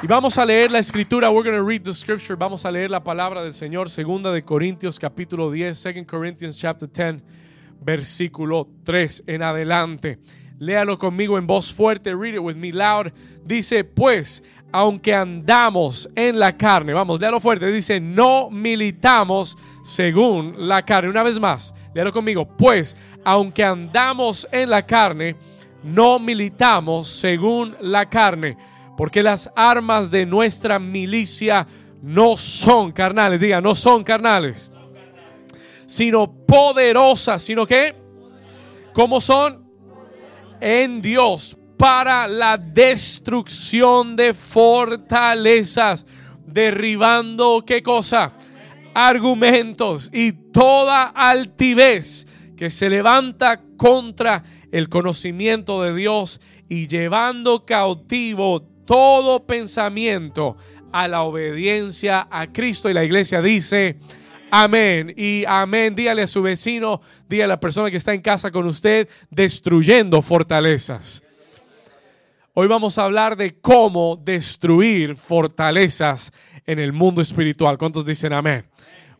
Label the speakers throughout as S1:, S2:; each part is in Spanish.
S1: Y vamos a leer la escritura. We're going to read the scripture. Vamos a leer la palabra del Señor, segunda de Corintios capítulo 10, 2 Corinthians chapter 10, versículo 3 en adelante. Léalo conmigo en voz fuerte. Read it with me loud. Dice, pues, aunque andamos en la carne, vamos, léalo fuerte. Dice, no militamos según la carne. Una vez más, léalo conmigo. Pues, aunque andamos en la carne, no militamos según la carne. Porque las armas de nuestra milicia no son carnales. Diga, no son carnales. Sino poderosas. ¿Sino qué? ¿Cómo son? en Dios para la destrucción de fortalezas, derribando qué cosa? Argumentos y toda altivez que se levanta contra el conocimiento de Dios y llevando cautivo todo pensamiento a la obediencia a Cristo. Y la iglesia dice, Amén. Y amén. Dígale a su vecino, dígale a la persona que está en casa con usted, destruyendo fortalezas. Hoy vamos a hablar de cómo destruir fortalezas en el mundo espiritual. ¿Cuántos dicen amén?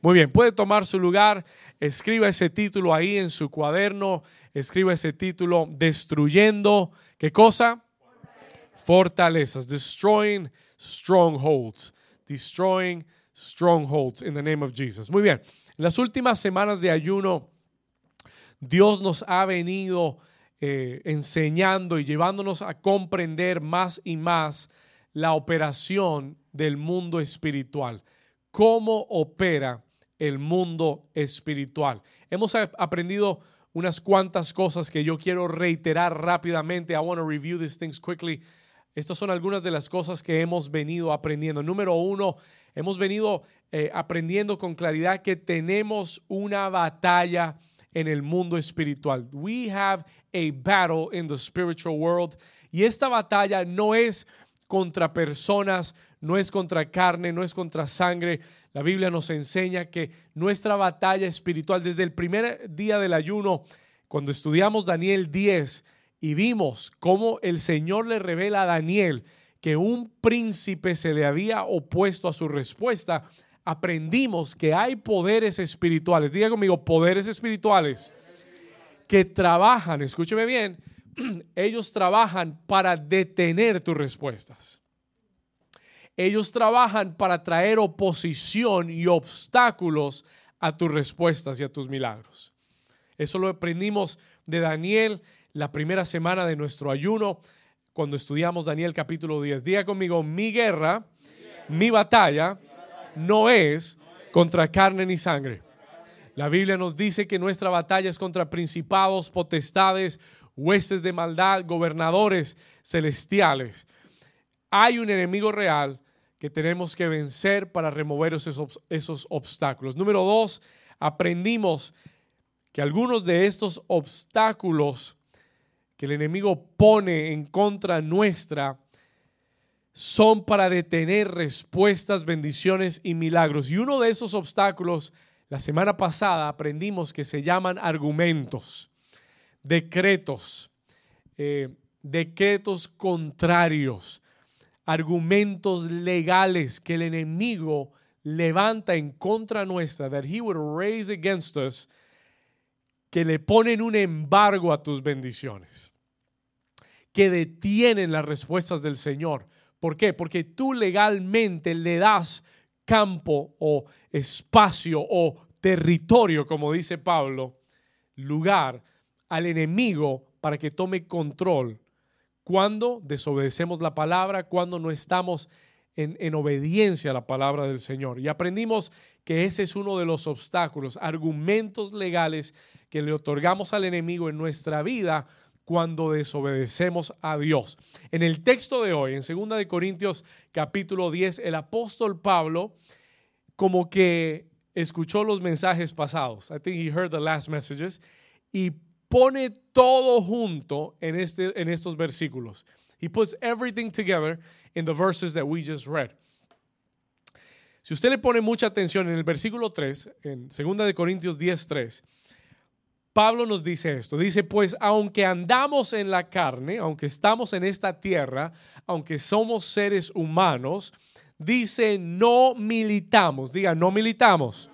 S1: Muy bien, puede tomar su lugar, escriba ese título ahí en su cuaderno, escriba ese título, destruyendo, ¿qué cosa? Fortalezas, destroying strongholds, destroying strongholds in the name of Jesus. Muy bien, en las últimas semanas de ayuno, Dios nos ha venido eh, enseñando y llevándonos a comprender más y más la operación del mundo espiritual. ¿Cómo opera el mundo espiritual? Hemos aprendido unas cuantas cosas que yo quiero reiterar rápidamente. I want to review these things quickly. Estas son algunas de las cosas que hemos venido aprendiendo. Número uno, Hemos venido eh, aprendiendo con claridad que tenemos una batalla en el mundo espiritual. We have a battle in the spiritual world. Y esta batalla no es contra personas, no es contra carne, no es contra sangre. La Biblia nos enseña que nuestra batalla espiritual, desde el primer día del ayuno, cuando estudiamos Daniel 10 y vimos cómo el Señor le revela a Daniel que un príncipe se le había opuesto a su respuesta, aprendimos que hay poderes espirituales, diga conmigo, poderes espirituales que trabajan, escúcheme bien, ellos trabajan para detener tus respuestas. Ellos trabajan para traer oposición y obstáculos a tus respuestas y a tus milagros. Eso lo aprendimos de Daniel la primera semana de nuestro ayuno cuando estudiamos Daniel capítulo 10. Diga conmigo, mi guerra, mi batalla no es contra carne ni sangre. La Biblia nos dice que nuestra batalla es contra principados, potestades, huestes de maldad, gobernadores celestiales. Hay un enemigo real que tenemos que vencer para remover esos, esos obstáculos. Número dos, aprendimos que algunos de estos obstáculos que el enemigo pone en contra nuestra son para detener respuestas, bendiciones y milagros. Y uno de esos obstáculos, la semana pasada aprendimos que se llaman argumentos, decretos, eh, decretos contrarios, argumentos legales que el enemigo levanta en contra nuestra, that he would raise against us que le ponen un embargo a tus bendiciones, que detienen las respuestas del Señor. ¿Por qué? Porque tú legalmente le das campo o espacio o territorio, como dice Pablo, lugar al enemigo para que tome control cuando desobedecemos la palabra, cuando no estamos en, en, obediencia a la palabra del Señor. Y aprendimos que ese es uno de los obstáculos, argumentos legales que le otorgamos al enemigo en nuestra vida cuando desobedecemos a Dios. En el texto de hoy, en 2 de Corintios capítulo 10, el apóstol Pablo como que escuchó los mensajes pasados. I think he heard the last messages y pone todo junto en, este, en estos versículos. He puts everything together in the verses that we just read. Si usted le pone mucha atención en el versículo 3, en 2 de Corintios 10, 3, Pablo nos dice esto. Dice, pues aunque andamos en la carne, aunque estamos en esta tierra, aunque somos seres humanos, dice, no militamos. Diga, no militamos.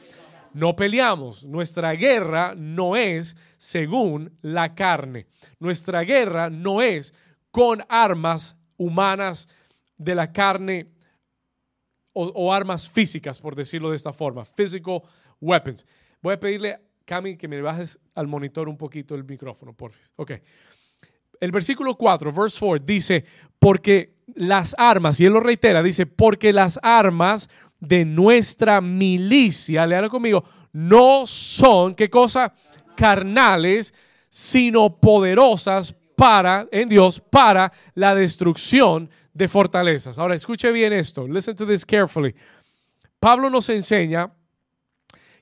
S1: No peleamos. Nuestra guerra no es según la carne. Nuestra guerra no es con armas humanas de la carne o, armas físicas, por decirlo de esta forma. Physical weapons. Voy a pedirle Cami, que me bajes al monitor un poquito el micrófono, por favor. Ok. El versículo 4, verse 4, dice, porque las armas, y él lo reitera, dice, porque las armas de nuestra milicia, leanlo conmigo, no son, ¿qué cosa? Carnales, sino poderosas para, en Dios, para la destrucción de fortalezas. Ahora, escuche bien esto. Listen to this carefully. Pablo nos enseña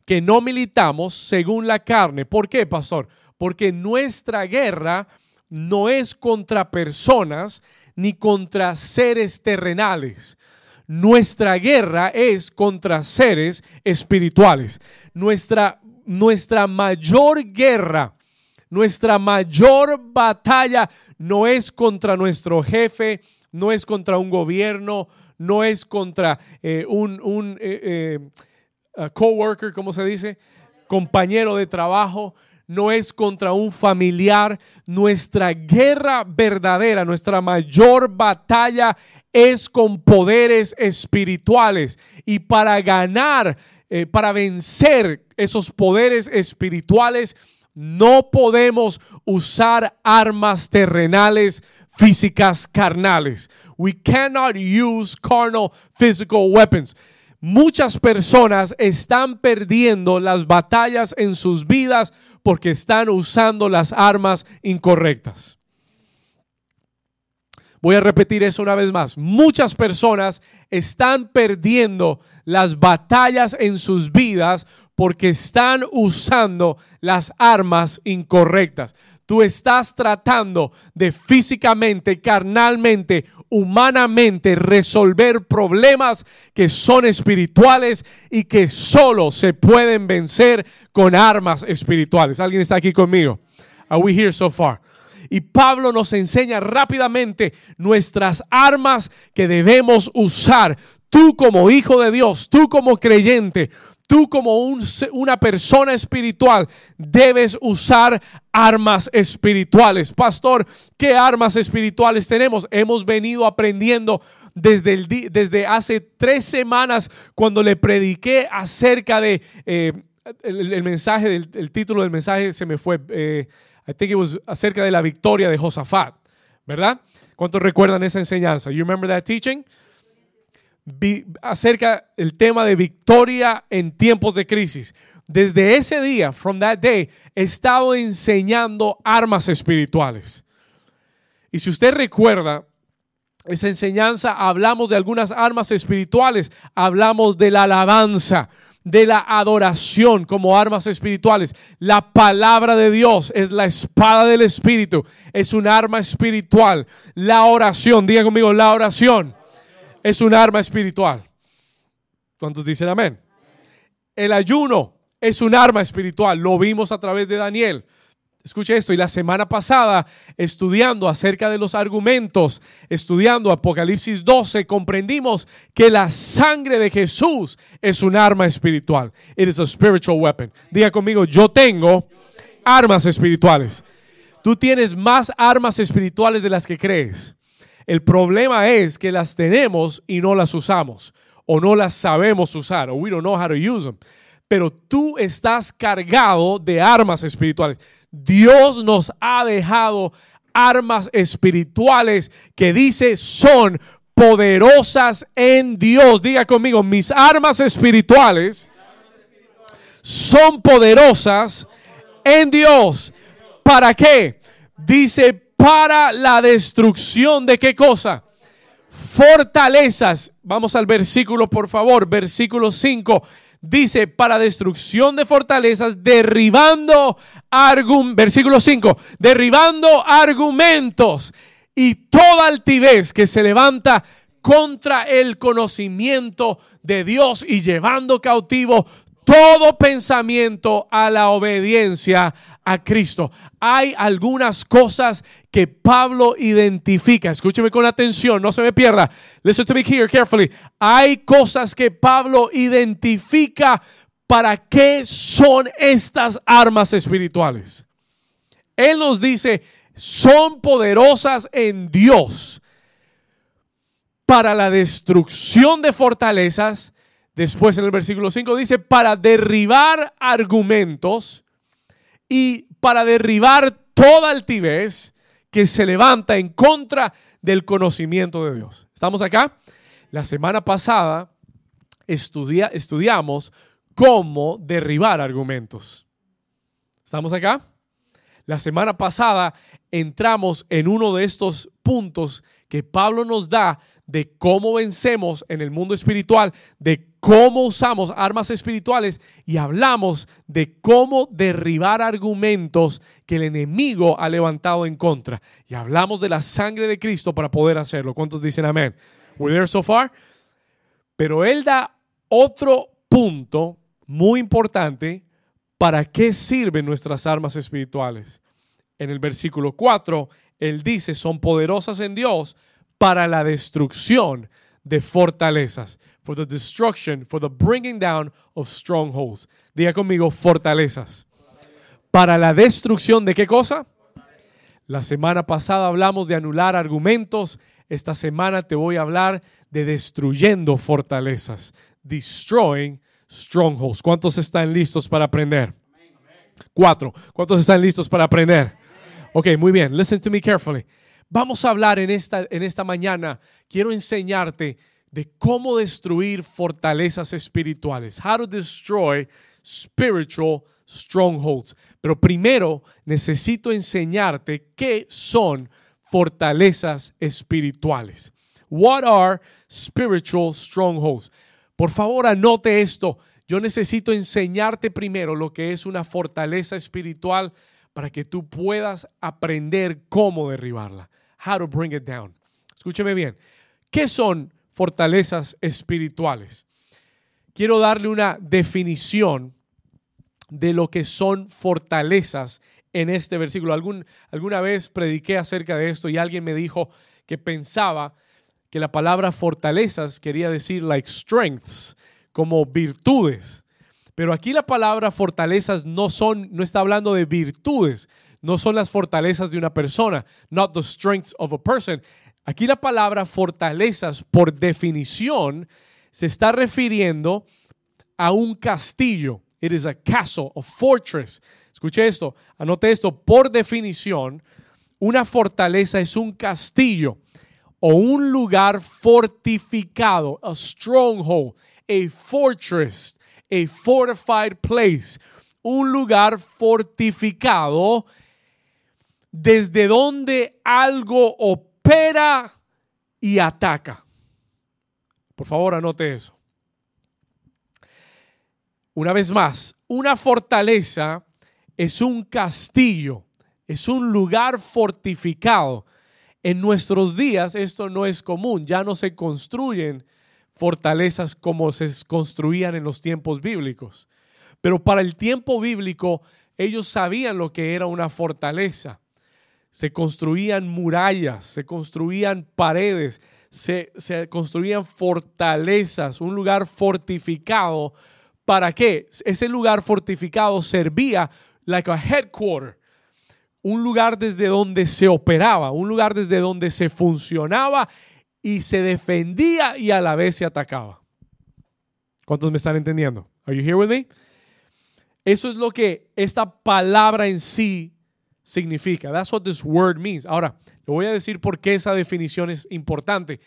S1: que no militamos según la carne. ¿Por qué, pastor? Porque nuestra guerra no es contra personas ni contra seres terrenales. Nuestra guerra es contra seres espirituales. Nuestra, nuestra mayor guerra, nuestra mayor batalla no es contra nuestro jefe, no es contra un gobierno, no es contra eh, un, eh, eh, coworker, ¿cómo se dice? Compañero de trabajo, no es contra un familiar. Nuestra guerra verdadera, nuestra mayor batalla es con poderes espirituales. Y para ganar, para vencer esos poderes espirituales, no podemos usar armas terrenales físicas carnales. We cannot use carnal physical weapons. Muchas personas están perdiendo las batallas en sus vidas porque están usando las armas incorrectas. Voy a repetir eso una vez más. Muchas personas están perdiendo las batallas en sus vidas porque están usando las armas incorrectas. Tú estás tratando de físicamente, carnalmente humanamente resolver problemas que son espirituales y que solo se pueden vencer con armas espirituales. ¿Alguien está aquí conmigo? Are we here so far? Y Pablo nos enseña rápidamente nuestras armas que debemos usar. Tú como hijo de Dios, tú como creyente, tú como una persona espiritual debes usar armas espirituales. Pastor, ¿qué armas espirituales tenemos? Hemos venido aprendiendo desde, hace tres semanas cuando le prediqué acerca de... Eh, el, mensaje, del, el título del mensaje se me fue. Eh, I think it was acerca de la victoria de Josafat, ¿verdad? ¿Cuántos recuerdan esa enseñanza? You remember that teaching? Acerca el tema de victoria en tiempos de crisis. Desde ese día, from that day, he estado enseñando armas espirituales. Y si usted recuerda, esa enseñanza hablamos de algunas armas espirituales, hablamos de la alabanza, de la adoración como armas espirituales. La palabra de Dios es la espada del Espíritu, es un arma espiritual. La oración, diga conmigo, la oración es un arma espiritual. ¿Cuántos dicen amén? El ayuno es un arma espiritual. Lo vimos a través de Daniel. Escuche esto, y la semana pasada, estudiando acerca de los argumentos, estudiando Apocalipsis 12, comprendimos que la sangre de Jesús es un arma espiritual. It is a spiritual weapon. Diga conmigo, yo tengo armas espirituales. Tú tienes más armas espirituales de las que crees. El problema es que las tenemos y no las usamos o no las sabemos usar o we don't know how to use them. Pero tú estás cargado de armas espirituales. Dios nos ha dejado armas espirituales que dice son poderosas en Dios. Diga conmigo, mis armas espirituales son poderosas en Dios. ¿Para qué? Dice para la destrucción de qué cosa? Fortalezas. Vamos al versículo, por favor, versículo 5. Dice, para destrucción de fortalezas, derribando, versículo 5, derribando argumentos y toda altivez que se levanta contra el conocimiento de Dios y llevando cautivo todo pensamiento a la obediencia a Cristo. Hay algunas cosas que Pablo identifica. Escúcheme con atención, no se me pierda. Listen to me here carefully. Hay cosas que Pablo identifica para qué son estas armas espirituales. Él nos dice, son poderosas en Dios para la destrucción de fortalezas. Después en el versículo 5 dice, para derribar argumentos y para derribar toda altivez que se levanta en contra del conocimiento de Dios. ¿Estamos acá? La semana pasada estudiamos cómo derribar argumentos. ¿Estamos acá? La semana pasada entramos en uno de estos puntos que Pablo nos da de cómo vencemos en el mundo espiritual, de cómo usamos armas espirituales y hablamos de cómo derribar argumentos que el enemigo ha levantado en contra. Y hablamos de la sangre de Cristo para poder hacerlo. ¿Cuántos dicen amén? We're there so far. Pero él da otro punto muy importante para qué sirven nuestras armas espirituales. En el versículo 4, él dice, son poderosas en Dios para la destrucción de fortalezas. For the destruction, for the bringing down of strongholds. Diga conmigo, fortalezas. Para la destrucción de qué cosa? La semana pasada hablamos de anular argumentos. Esta semana te voy a hablar de destruyendo fortalezas. Destroying strongholds. ¿Cuántos están listos para aprender? Cuatro. ¿Cuántos están listos para aprender? Ok, muy bien. Listen to me carefully. Vamos a hablar en esta, en esta mañana. Quiero enseñarte de cómo destruir fortalezas espirituales. How to destroy spiritual strongholds. Pero primero necesito enseñarte qué son fortalezas espirituales. What are spiritual strongholds? Por favor, anote esto. Yo necesito enseñarte primero lo que es una fortaleza espiritual para que tú puedas aprender cómo derribarla. How to bring it down. Escúcheme bien. ¿Qué son fortalezas espirituales? Quiero darle una definición de lo que son fortalezas en este versículo. Alguna vez prediqué acerca de esto y alguien me dijo que pensaba que la palabra fortalezas quería decir like strengths, como virtudes. Pero aquí la palabra fortalezas no son, no está hablando de virtudes, no son las fortalezas de una persona, not the strengths of a person. Aquí la palabra fortalezas, por definición, se está refiriendo a un castillo. It is a castle, a fortress. Escuche esto, anote esto. Por definición, una fortaleza es un castillo o un lugar fortificado, a stronghold, a fortress a fortified place, un lugar fortificado desde donde algo opera y ataca. Por favor, anote eso. Una vez más, una fortaleza es un castillo, es un lugar fortificado. En nuestros días esto no es común, ya no se construyen fortalezas como se construían en los tiempos bíblicos. Pero para el tiempo bíblico ellos sabían lo que era una fortaleza. Se construían murallas, se construían paredes, se, construían fortalezas, un lugar fortificado. ¿Para qué? Ese lugar fortificado servía like a headquarter, un lugar desde donde se operaba, un lugar desde donde se funcionaba y se defendía y a la vez se atacaba. ¿Cuántos me están entendiendo? Are you here with me? Eso es lo que esta palabra en sí significa. That's what this word means. Ahora, le voy a decir por qué esa definición es importante.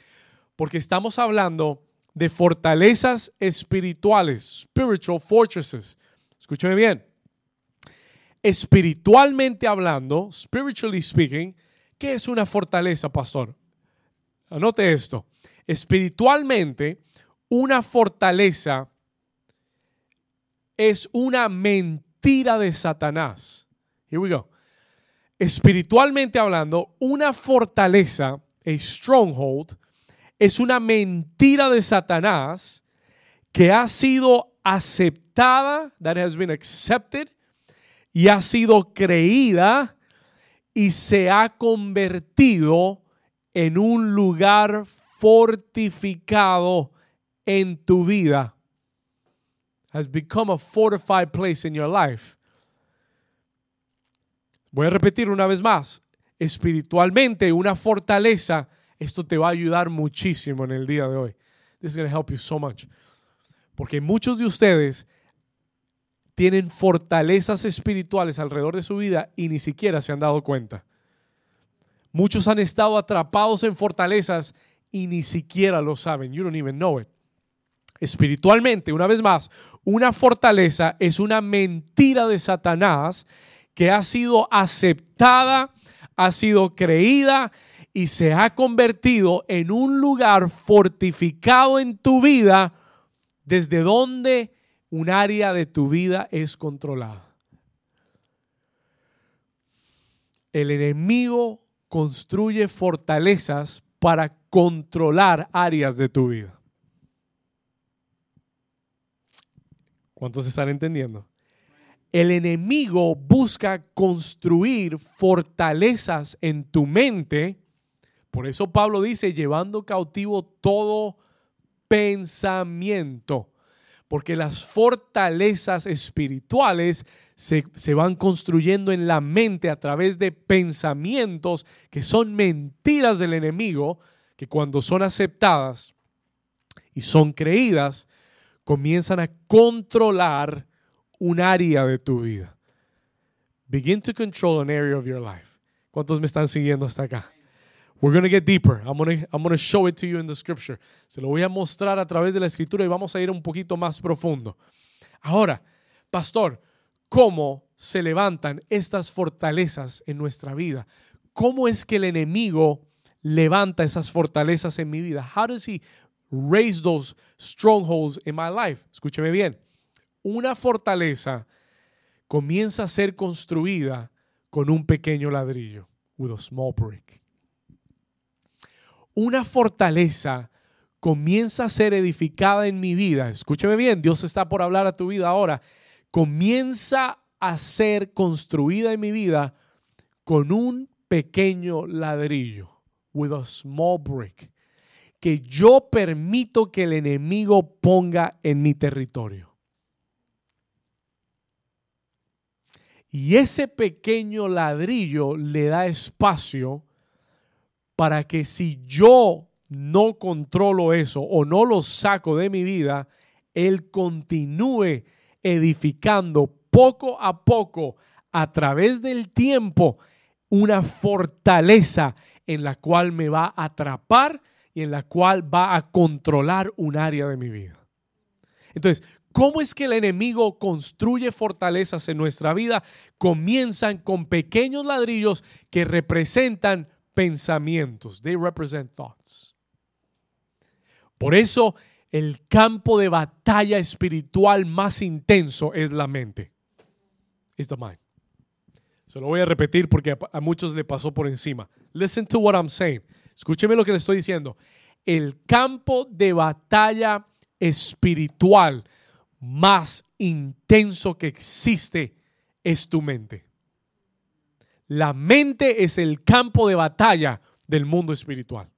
S1: Porque estamos hablando de fortalezas espirituales, spiritual fortresses. Escúcheme bien. Espiritualmente hablando, spiritually speaking, ¿qué es una fortaleza, pastor? Anote esto. Espiritualmente, una fortaleza es una mentira de Satanás. Here we go. Espiritualmente hablando, una fortaleza, a stronghold, es una mentira de Satanás que ha sido aceptada, that has been accepted, y ha sido creída y se ha convertido en un lugar fortificado en tu vida. Has become a fortified place in your life. Voy a repetir una vez más. Espiritualmente, una fortaleza, esto te va a ayudar muchísimo en el día de hoy. This is going to help you so much. Porque muchos de ustedes tienen fortalezas espirituales alrededor de su vida y ni siquiera se han dado cuenta. Muchos han estado atrapados en fortalezas y ni siquiera lo saben. You don't even know it. Espiritualmente, una vez más, una fortaleza es una mentira de Satanás que ha sido aceptada, ha sido creída y se ha convertido en un lugar fortificado en tu vida desde donde un área de tu vida es controlada. El enemigo construye fortalezas para controlar áreas de tu vida. ¿Cuántos están entendiendo? El enemigo busca construir fortalezas en tu mente. Por eso Pablo dice, llevando cautivo todo pensamiento porque las fortalezas espirituales se, van construyendo en la mente a través de pensamientos que son mentiras del enemigo, que cuando son aceptadas y son creídas, comienzan a controlar un área de tu vida. Begin to control an area of your life. ¿Cuántos me están siguiendo hasta acá? We're going to get deeper. I'm going to, I'm to show it to you in the scripture. Se lo voy a mostrar a través de la escritura y vamos a ir un poquito más profundo. Ahora, pastor, ¿cómo se levantan estas fortalezas en nuestra vida? ¿Cómo es que el enemigo levanta esas fortalezas en mi vida? How does he raise those strongholds in my life? Escúcheme bien. Una fortaleza comienza a ser construida con un pequeño ladrillo, with a small brick. Una fortaleza comienza a ser edificada en mi vida, escúcheme bien, Dios está por hablar a tu vida ahora, comienza a ser construida en mi vida con un pequeño ladrillo, with a small brick, que yo permito que el enemigo ponga en mi territorio. Y ese pequeño ladrillo le da espacio para que si yo no controlo eso o no lo saco de mi vida, Él continúe edificando poco a poco a través del tiempo una fortaleza en la cual me va a atrapar y en la cual va a controlar un área de mi vida. Entonces, ¿cómo es que el enemigo construye fortalezas en nuestra vida? Comienzan con pequeños ladrillos que representan pensamientos. They represent thoughts. Por eso el campo de batalla espiritual más intenso es la mente. It's the mind. Se lo voy a repetir porque a, muchos le pasó por encima. Listen to what I'm saying. Escúcheme lo que le estoy diciendo. El campo de batalla espiritual más intenso que existe es tu mente. La mente es el campo de batalla del mundo espiritual.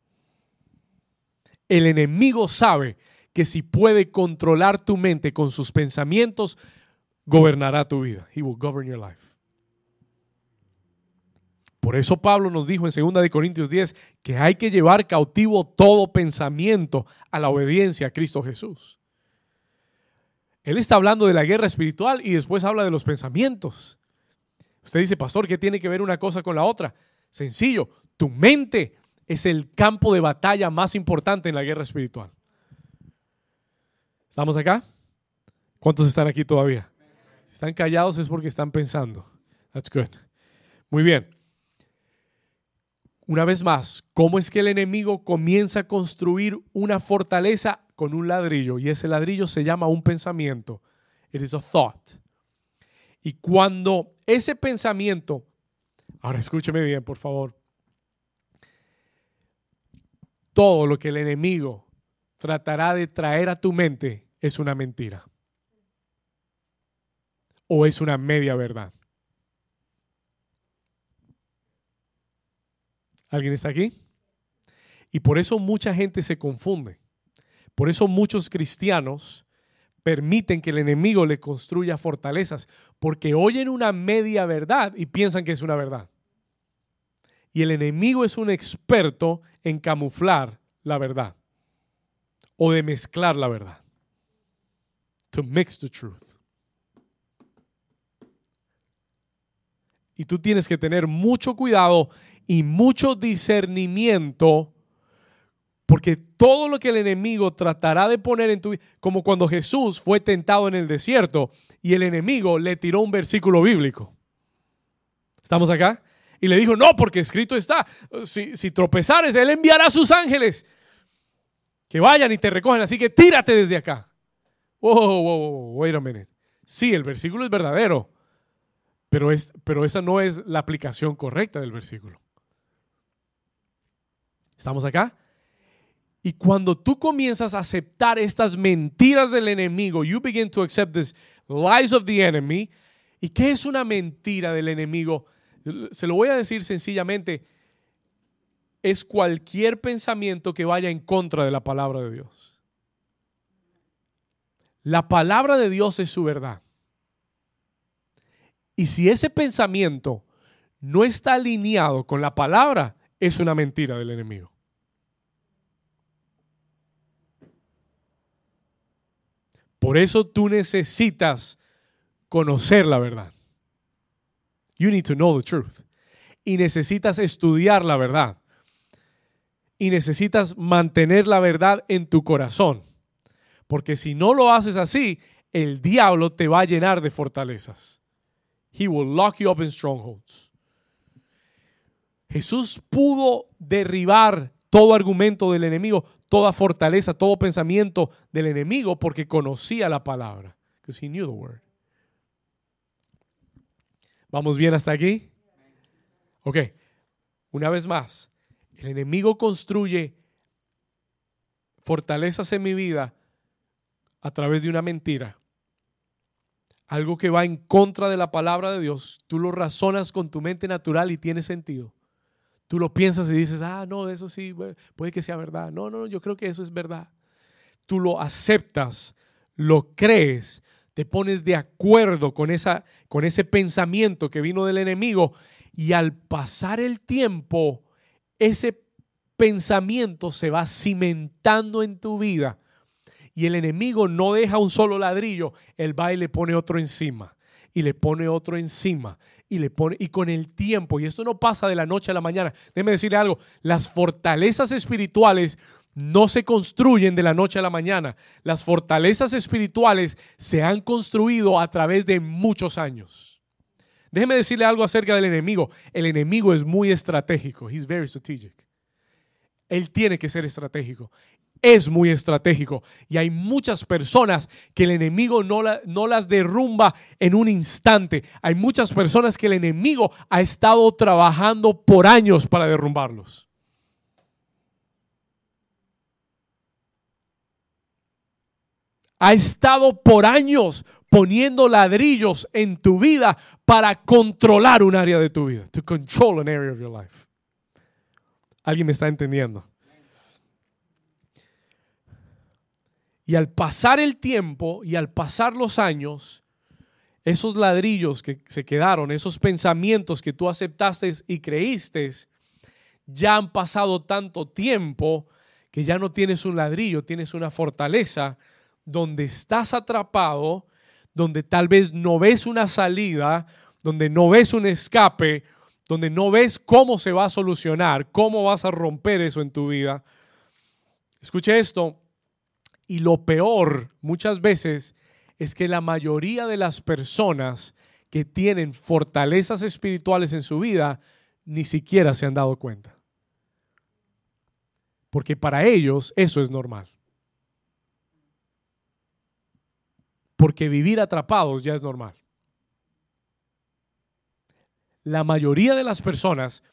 S1: El enemigo sabe que si puede controlar tu mente con sus pensamientos, gobernará tu vida. He will govern your life. Por eso Pablo nos dijo en 2 de Corintios 10 que hay que llevar cautivo todo pensamiento a la obediencia a Cristo Jesús. Él está hablando de la guerra espiritual y después habla de los pensamientos. Usted dice, pastor, ¿qué tiene que ver una cosa con la otra? Sencillo, tu mente es el campo de batalla más importante en la guerra espiritual. ¿Estamos acá? ¿Cuántos están aquí todavía? Si están callados es porque están pensando. That's good. Muy bien. Una vez más, ¿cómo es que el enemigo comienza a construir una fortaleza con un ladrillo? Y ese ladrillo se llama un pensamiento. It is a thought. Y cuando ese pensamiento, ahora escúcheme bien, por favor, todo lo que el enemigo tratará de traer a tu mente es una mentira. o es una media verdad? ¿Alguien está aquí? Y por eso mucha gente se confunde. Por eso muchos cristianos permiten que el enemigo le construya fortalezas, porque oyen una media verdad y piensan que es una verdad. Y el enemigo es un experto en camuflar la verdad o de mezclar la verdad. To mix the truth. Y tú tienes que tener mucho cuidado y mucho discernimiento porque todo lo que el enemigo tratará de poner en tu vida, como cuando Jesús fue tentado en el desierto y el enemigo le tiró un versículo bíblico. ¿Estamos acá? Y le dijo, no, porque escrito está, si, si tropezares, Él enviará a sus ángeles que vayan y te recogen, así que tírate desde acá. Wow, wow, wow, wait a minute. Sí, el versículo es verdadero, pero, es, pero esa no es la aplicación correcta del versículo. ¿Estamos acá? Y cuando tú comienzas a aceptar estas mentiras del enemigo, you begin to accept these lies of the enemy. ¿Y qué es una mentira del enemigo? Se lo voy a decir sencillamente. Es cualquier pensamiento que vaya en contra de la palabra de Dios. La palabra de Dios es su verdad. Y si ese pensamiento no está alineado con la palabra, es una mentira del enemigo. Por eso tú necesitas conocer la verdad. You need to know the truth. Y necesitas estudiar la verdad. Y necesitas mantener la verdad en tu corazón. Porque si no lo haces así, el diablo te va a llenar de fortalezas. He will lock you up in strongholds. Jesús pudo derribar todo argumento del enemigo, toda fortaleza, todo pensamiento del enemigo porque conocía la palabra. Because he knew the word. ¿Vamos bien hasta aquí? Ok, una vez más, el enemigo construye fortalezas en mi vida a través de una mentira. Algo que va en contra de la palabra de Dios. Tú lo razonas con tu mente natural y tiene sentido. Tú lo piensas y dices, ah, no, eso sí, puede que sea verdad. No, no, yo creo que eso es verdad. Tú lo aceptas, lo crees, te pones de acuerdo con, esa, con ese pensamiento que vino del enemigo y al pasar el tiempo, ese pensamiento se va cimentando en tu vida y el enemigo no deja un solo ladrillo, él va y le pone otro encima y le pone otro encima y le pone y con el tiempo y esto no pasa de la noche a la mañana. Déjeme decirle algo, las fortalezas espirituales no se construyen de la noche a la mañana. Las fortalezas espirituales se han construido a través de muchos años. Déjeme decirle algo acerca del enemigo. El enemigo es muy estratégico. He's very strategic. Él tiene que ser estratégico es muy estratégico y hay muchas personas que el enemigo no, las derrumba en un instante. Hay muchas personas que el enemigo ha estado trabajando por años para derrumbarlos. Ha estado por años poniendo ladrillos en tu vida para controlar un área de tu vida. To control an area of your life. ¿Alguien me está entendiendo? Y al pasar el tiempo y al pasar los años, esos ladrillos que se quedaron, esos pensamientos que tú aceptaste y creíste, ya han pasado tanto tiempo que ya no tienes un ladrillo, tienes una fortaleza donde estás atrapado, donde tal vez no ves una salida, donde no ves un escape, donde no ves cómo se va a solucionar, cómo vas a romper eso en tu vida. Escuche esto, y lo peor muchas veces es que la mayoría de las personas que tienen fortalezas espirituales en su vida ni siquiera se han dado cuenta. Porque para ellos eso es normal. Porque vivir atrapados ya es normal. La mayoría de las personas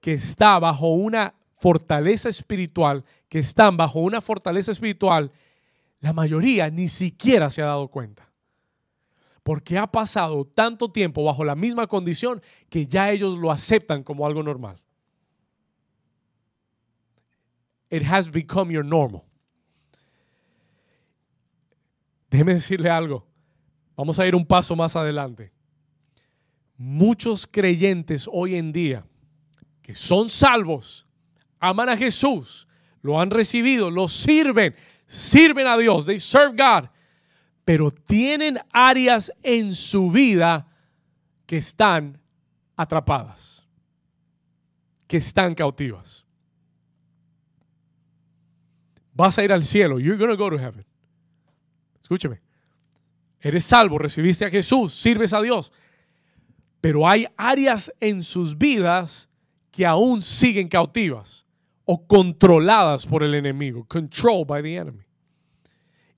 S1: que está bajo una fortaleza espiritual, que están bajo una fortaleza espiritual, la mayoría ni siquiera se ha dado cuenta. porque ha pasado tanto tiempo bajo la misma condición que ya ellos lo aceptan como algo normal. It has become your normal. Déjeme decirle algo. Vamos a ir un paso más adelante. Muchos creyentes hoy en día que son salvos, aman a Jesús, lo han recibido, lo sirven, sirven a Dios, they serve God, pero tienen áreas en su vida que están atrapadas, que están cautivas. Vas a ir al cielo, you're going to go to heaven. Escúcheme. Eres salvo, recibiste a Jesús, sirves a Dios. Pero hay áreas en sus vidas que aún siguen cautivas o controladas por el enemigo, controlled by the enemy.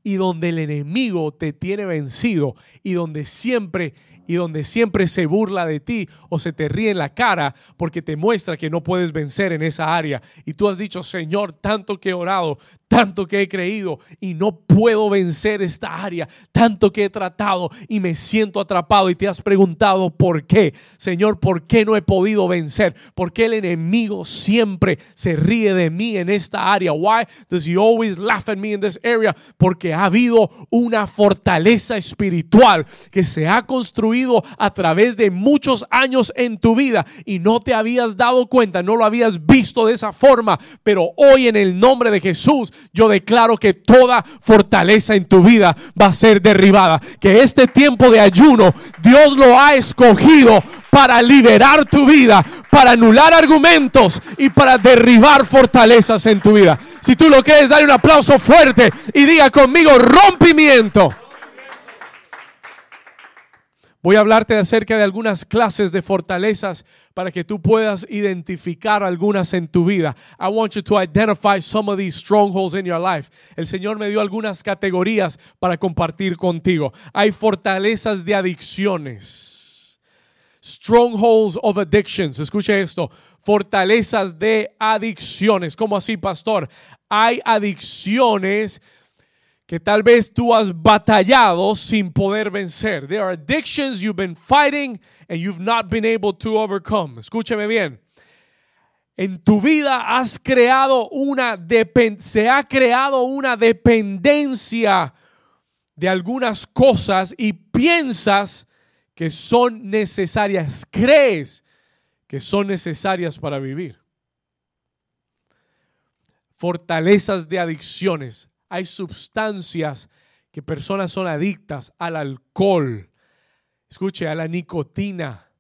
S1: Y donde el enemigo te tiene vencido y donde siempre y donde siempre se burla de ti o se te ríe en la cara porque te muestra que no puedes vencer en esa área. Y tú has dicho, Señor, tanto que he orado, tanto que he creído y no puedo vencer esta área, tanto que he tratado y me siento atrapado y te has preguntado por qué, Señor, por qué no he podido vencer, por qué el enemigo siempre se ríe de mí en esta área. Why does he always laugh at me in this area? Porque ha habido una fortaleza espiritual que se ha construido a través de muchos años en tu vida y no te habías dado cuenta, no lo habías visto de esa forma, pero hoy en el nombre de Jesús yo declaro que toda fortaleza en tu vida va a ser derribada. Que este tiempo de ayuno Dios lo ha escogido para liberar tu vida, para anular argumentos y para derribar fortalezas en tu vida. Si tú lo quieres, dale un aplauso fuerte y diga conmigo rompimiento. Voy a hablarte acerca de algunas clases de fortalezas para que tú puedas identificar algunas en tu vida. I want you to identify some of these strongholds in your life. El Señor me dio algunas categorías para compartir contigo. Hay fortalezas de adicciones. Strongholds of addictions. Escuche esto. Fortalezas de adicciones. ¿Cómo así, pastor? Hay adicciones que tal vez tú has batallado sin poder vencer. There are addictions you've been fighting and you've not been able to overcome. Escúcheme bien. En tu vida has creado una se ha creado una dependencia de algunas cosas y piensas que son necesarias, crees que son necesarias para vivir. Fortalezas de adicciones hay sustancias que personas son adictas al alcohol, escuche, a la nicotina,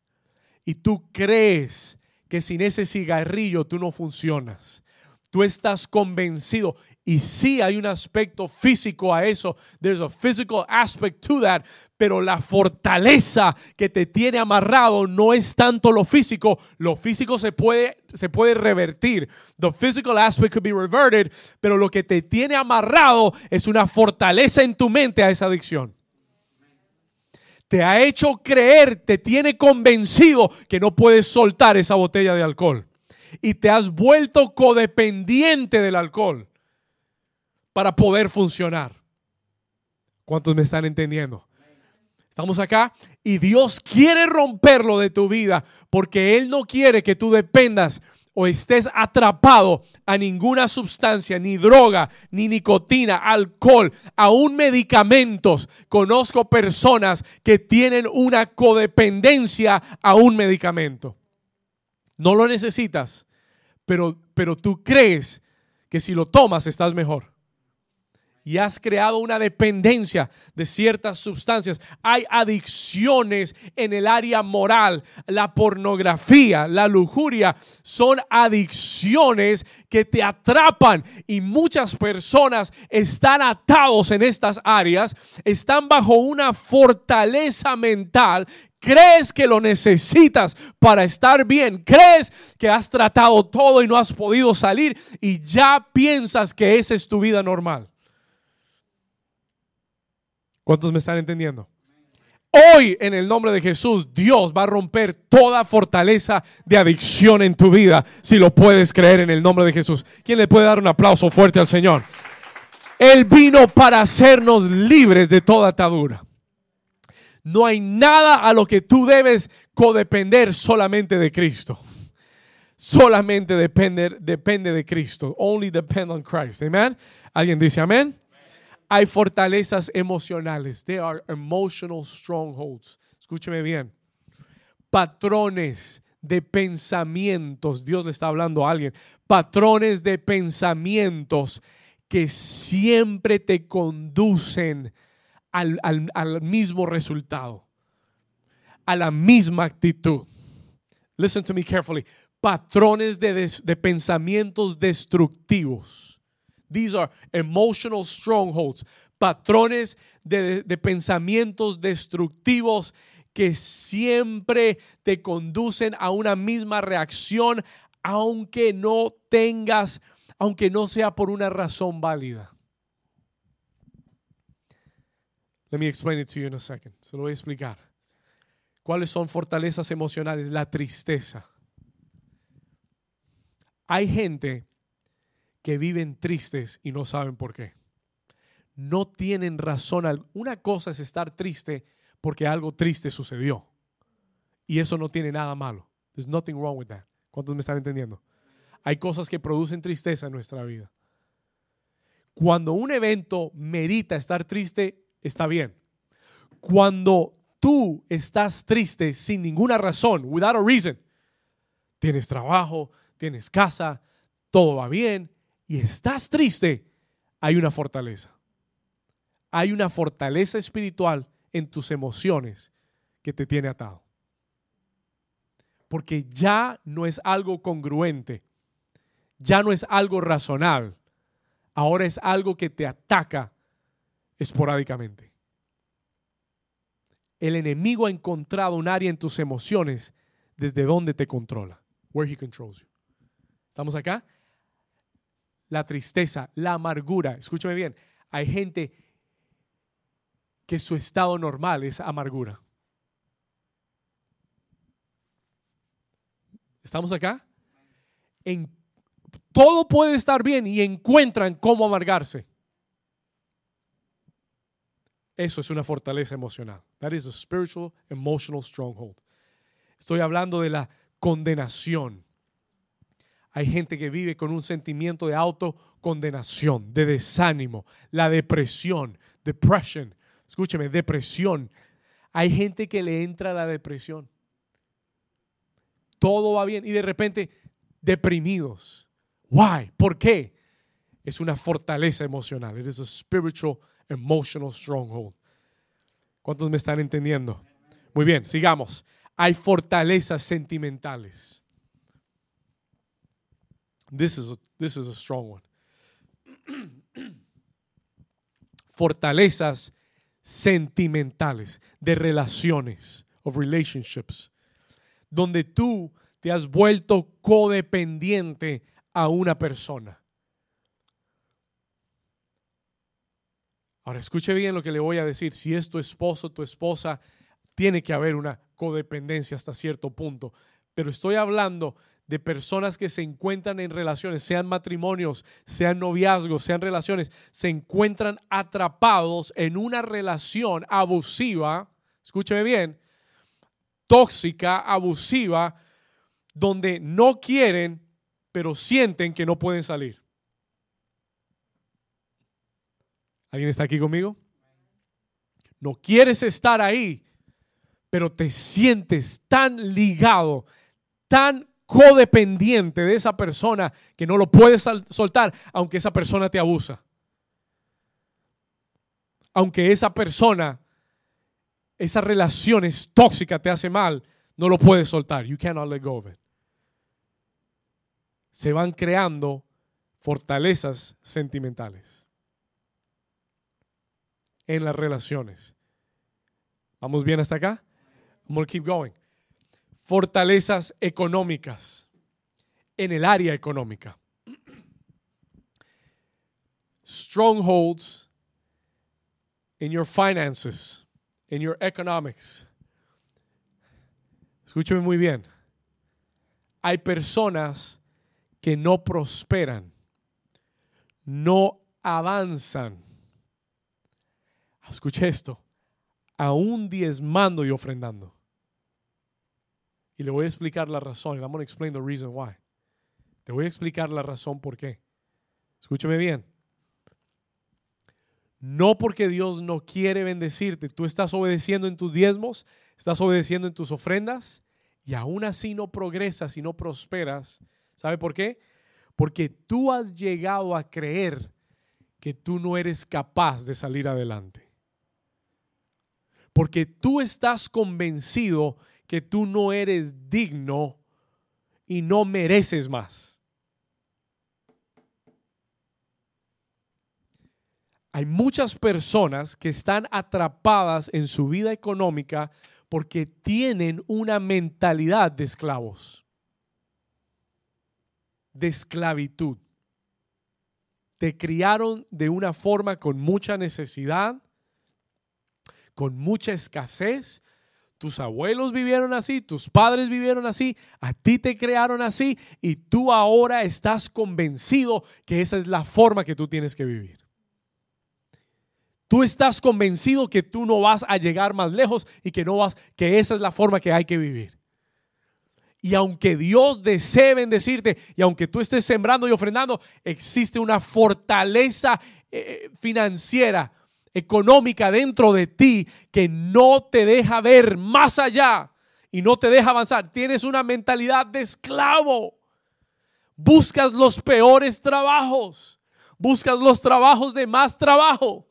S1: y tú crees que sin ese cigarrillo tú no funcionas. Tú estás convencido y sí hay un aspecto físico a eso. There's a physical aspect to that. Pero la fortaleza que te tiene amarrado no es tanto lo físico. Lo físico se puede, se puede revertir. The physical aspect could be reverted. Pero lo que te tiene amarrado es una fortaleza en tu mente a esa adicción te ha hecho creer, te tiene convencido que no puedes soltar esa botella de alcohol. Y te has vuelto codependiente del alcohol para poder funcionar. ¿Cuántos me están entendiendo? Estamos acá y Dios quiere romperlo de tu vida porque Él no quiere que tú dependas o estés atrapado a ninguna sustancia, ni droga, ni nicotina, alcohol, aún medicamentos. Conozco personas que tienen una codependencia a un medicamento. No lo necesitas, pero, pero tú crees que si lo tomas estás mejor y has creado una dependencia de ciertas sustancias. Hay adicciones en el área moral. La pornografía, la lujuria son adicciones que te atrapan y muchas personas están atados en estas áreas, están bajo una fortaleza mental crees que lo necesitas para estar bien, crees que has tratado todo y no has podido salir y ya piensas que esa es tu vida normal. ¿Cuántos me están entendiendo? Hoy, en el nombre de Jesús, Dios va a romper toda fortaleza de adicción en tu vida, si lo puedes creer en el nombre de Jesús. ¿Quién le puede dar un aplauso fuerte al Señor? Él vino para hacernos libres de toda atadura. No hay nada a lo que tú debes codepender solamente de Cristo. Solamente depende, depende de Cristo. Only depend on Christ. Amen. ¿Alguien dice amén? Hay fortalezas emocionales. They are emotional strongholds. Escúcheme bien. Patrones de pensamientos. Dios le está hablando a alguien. Patrones de pensamientos que siempre te conducen al, mismo resultado, a la misma actitud. Listen to me carefully. Patrones de, de pensamientos destructivos. These are emotional strongholds. Patrones de, de pensamientos destructivos que siempre te conducen a una misma reacción, aunque no tengas, aunque no sea por una razón válida. Let me explain it to you in a second. Se lo voy a explicar. ¿Cuáles son fortalezas emocionales? La tristeza. Hay gente que viven tristes y no saben por qué. No tienen razón. Una cosa es estar triste porque algo triste sucedió. Y eso no tiene nada malo. There's nothing wrong with that. ¿Cuántos me están entendiendo? Hay cosas que producen tristeza en nuestra vida. Cuando un evento merita estar triste, está bien. Cuando tú estás triste sin ninguna razón, without a reason, tienes trabajo, tienes casa, todo va bien y estás triste, hay una fortaleza. Hay una fortaleza espiritual en tus emociones que te tiene atado. Porque ya no es algo congruente, ya no es algo razonable, ahora es algo que te ataca esporádicamente. El enemigo ha encontrado un área en tus emociones desde donde te controla. Where he controls you. ¿Estamos acá? La tristeza, la amargura. Escúchame bien. Hay gente que su estado normal es amargura. ¿Estamos acá? En, todo puede estar bien y encuentran cómo amargarse. Eso es una fortaleza emocional. That is a spiritual, emotional stronghold. Estoy hablando de la condenación. Hay gente que vive con un sentimiento de autocondenación, de desánimo, la depresión, depression, escúcheme, depresión. Hay gente que le entra la depresión. Todo va bien y de repente deprimidos. Why? ¿Por qué? Es una fortaleza emocional. It is a spiritual, emotional stronghold. ¿Cuántos me están entendiendo? Muy bien, sigamos. Hay fortalezas sentimentales. This is a, this is a strong one. Fortalezas sentimentales, de relaciones, of relationships, donde tú te has vuelto codependiente a una persona. Ahora escuche bien lo que le voy a decir. Si es tu esposo, tu esposa, tiene que haber una codependencia hasta cierto punto. Pero estoy hablando de personas que se encuentran en relaciones, sean matrimonios, sean noviazgos, sean relaciones, se encuentran atrapados en una relación abusiva, escúcheme bien, tóxica, abusiva, donde no quieren, pero sienten que no pueden salir. ¿Alguien está aquí conmigo? No quieres estar ahí, pero te sientes tan ligado, tan codependiente de esa persona que no lo puedes soltar aunque esa persona te abusa. Aunque esa persona, esa relación es tóxica, te hace mal, no lo puedes soltar. You cannot let go of it. Se van creando fortalezas sentimentales en las relaciones. ¿Vamos bien hasta acá? Vamos a keep going fortalezas económicas en el área económica. Strongholds in your finances, in your economics. Escúcheme muy bien. Hay personas que no prosperan, no avanzan. Escuche esto. aún diezmando y ofrendando. Y le voy a explicar la razón. I'm going to explain the reason why. Te voy a explicar la razón por qué. Escúchame bien. No porque Dios no quiere bendecirte. Tú estás obedeciendo en tus diezmos, estás obedeciendo en tus ofrendas y aún así no progresas y no prosperas. ¿Sabe por qué? Porque tú has llegado a creer que tú no eres capaz de salir adelante. Porque tú estás convencido que tú no eres digno y no mereces más. Hay muchas personas que están atrapadas en su vida económica porque tienen una mentalidad de esclavos, de esclavitud. Te criaron de una forma con mucha necesidad, con mucha escasez, tus abuelos vivieron así, tus padres vivieron así, a ti te crearon así y tú ahora estás convencido que esa es la forma que tú tienes que vivir. Tú estás convencido que tú no vas a llegar más lejos y que no vas que esa es la forma que hay que vivir. Y aunque Dios desee bendecirte y aunque tú estés sembrando y ofrendando, existe una fortaleza eh, financiera económica dentro de ti que no te deja ver más allá y no te deja avanzar. Tienes una mentalidad de esclavo. Buscas los peores trabajos. Buscas los trabajos de más trabajo.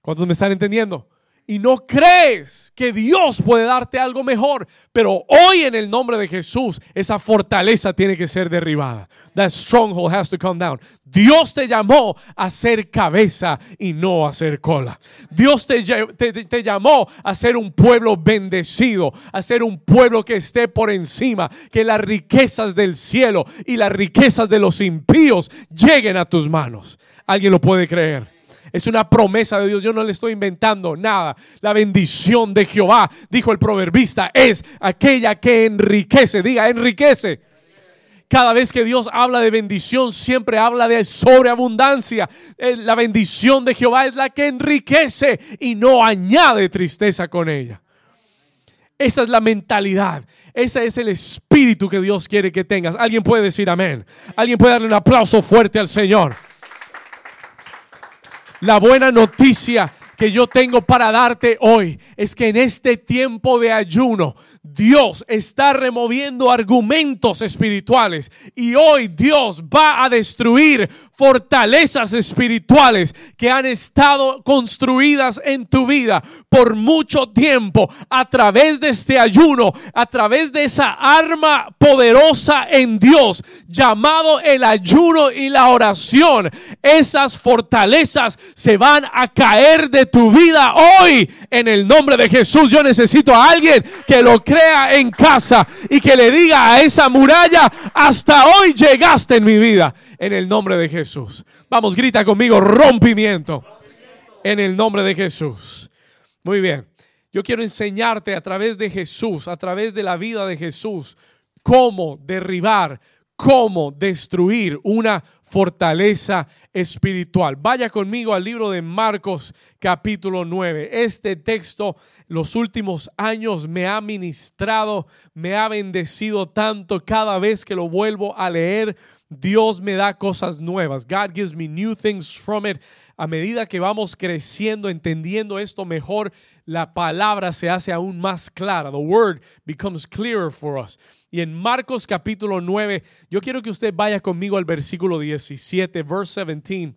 S1: ¿Cuántos me están entendiendo? Y no crees que Dios puede darte algo mejor. Pero hoy en el nombre de Jesús, esa fortaleza tiene que ser derribada. That stronghold has to come down. Dios te llamó a ser cabeza y no a ser cola. Dios te, te, llamó a ser un pueblo bendecido, a ser un pueblo que esté por encima, que las riquezas del cielo y las riquezas de los impíos lleguen a tus manos. ¿Alguien lo puede creer? Es una promesa de Dios. Yo no le estoy inventando nada. La bendición de Jehová, dijo el proverbista, es aquella que enriquece. Diga, enriquece. Cada vez que Dios habla de bendición, siempre habla de sobreabundancia. Eh, la bendición de Jehová es la que enriquece y no añade tristeza con ella. Esa es la mentalidad. Ese es el espíritu que Dios quiere que tengas. Alguien puede decir amén. Alguien puede darle un aplauso fuerte al Señor. La buena noticia que yo tengo para darte hoy es que en este tiempo de ayuno Dios está removiendo argumentos espirituales y hoy Dios va a destruir fortalezas espirituales que han estado construidas en tu vida por mucho tiempo a través de este ayuno, a través de esa arma poderosa en Dios llamado el ayuno y la oración. Esas fortalezas se van a caer de tu vida hoy en el nombre de Jesús. Yo necesito a alguien que lo crea en casa y que le diga a esa muralla, hasta hoy llegaste en mi vida en el nombre de Jesús. Vamos, grita conmigo, rompimiento en el nombre de Jesús. Muy bien. Yo quiero enseñarte a través de Jesús, a través de la vida de Jesús, cómo derribar, cómo destruir una fortaleza espiritual. Vaya conmigo al libro de Marcos capítulo 9. Este texto los últimos años me ha ministrado, me ha bendecido tanto cada vez que lo vuelvo a leer. Dios me da cosas nuevas. God gives me new things from it. A medida que vamos creciendo, entendiendo esto mejor, la palabra se hace aún más clara. The word becomes clearer for us. Y en Marcos capítulo 9, yo quiero que usted vaya conmigo al versículo 17, verse 17.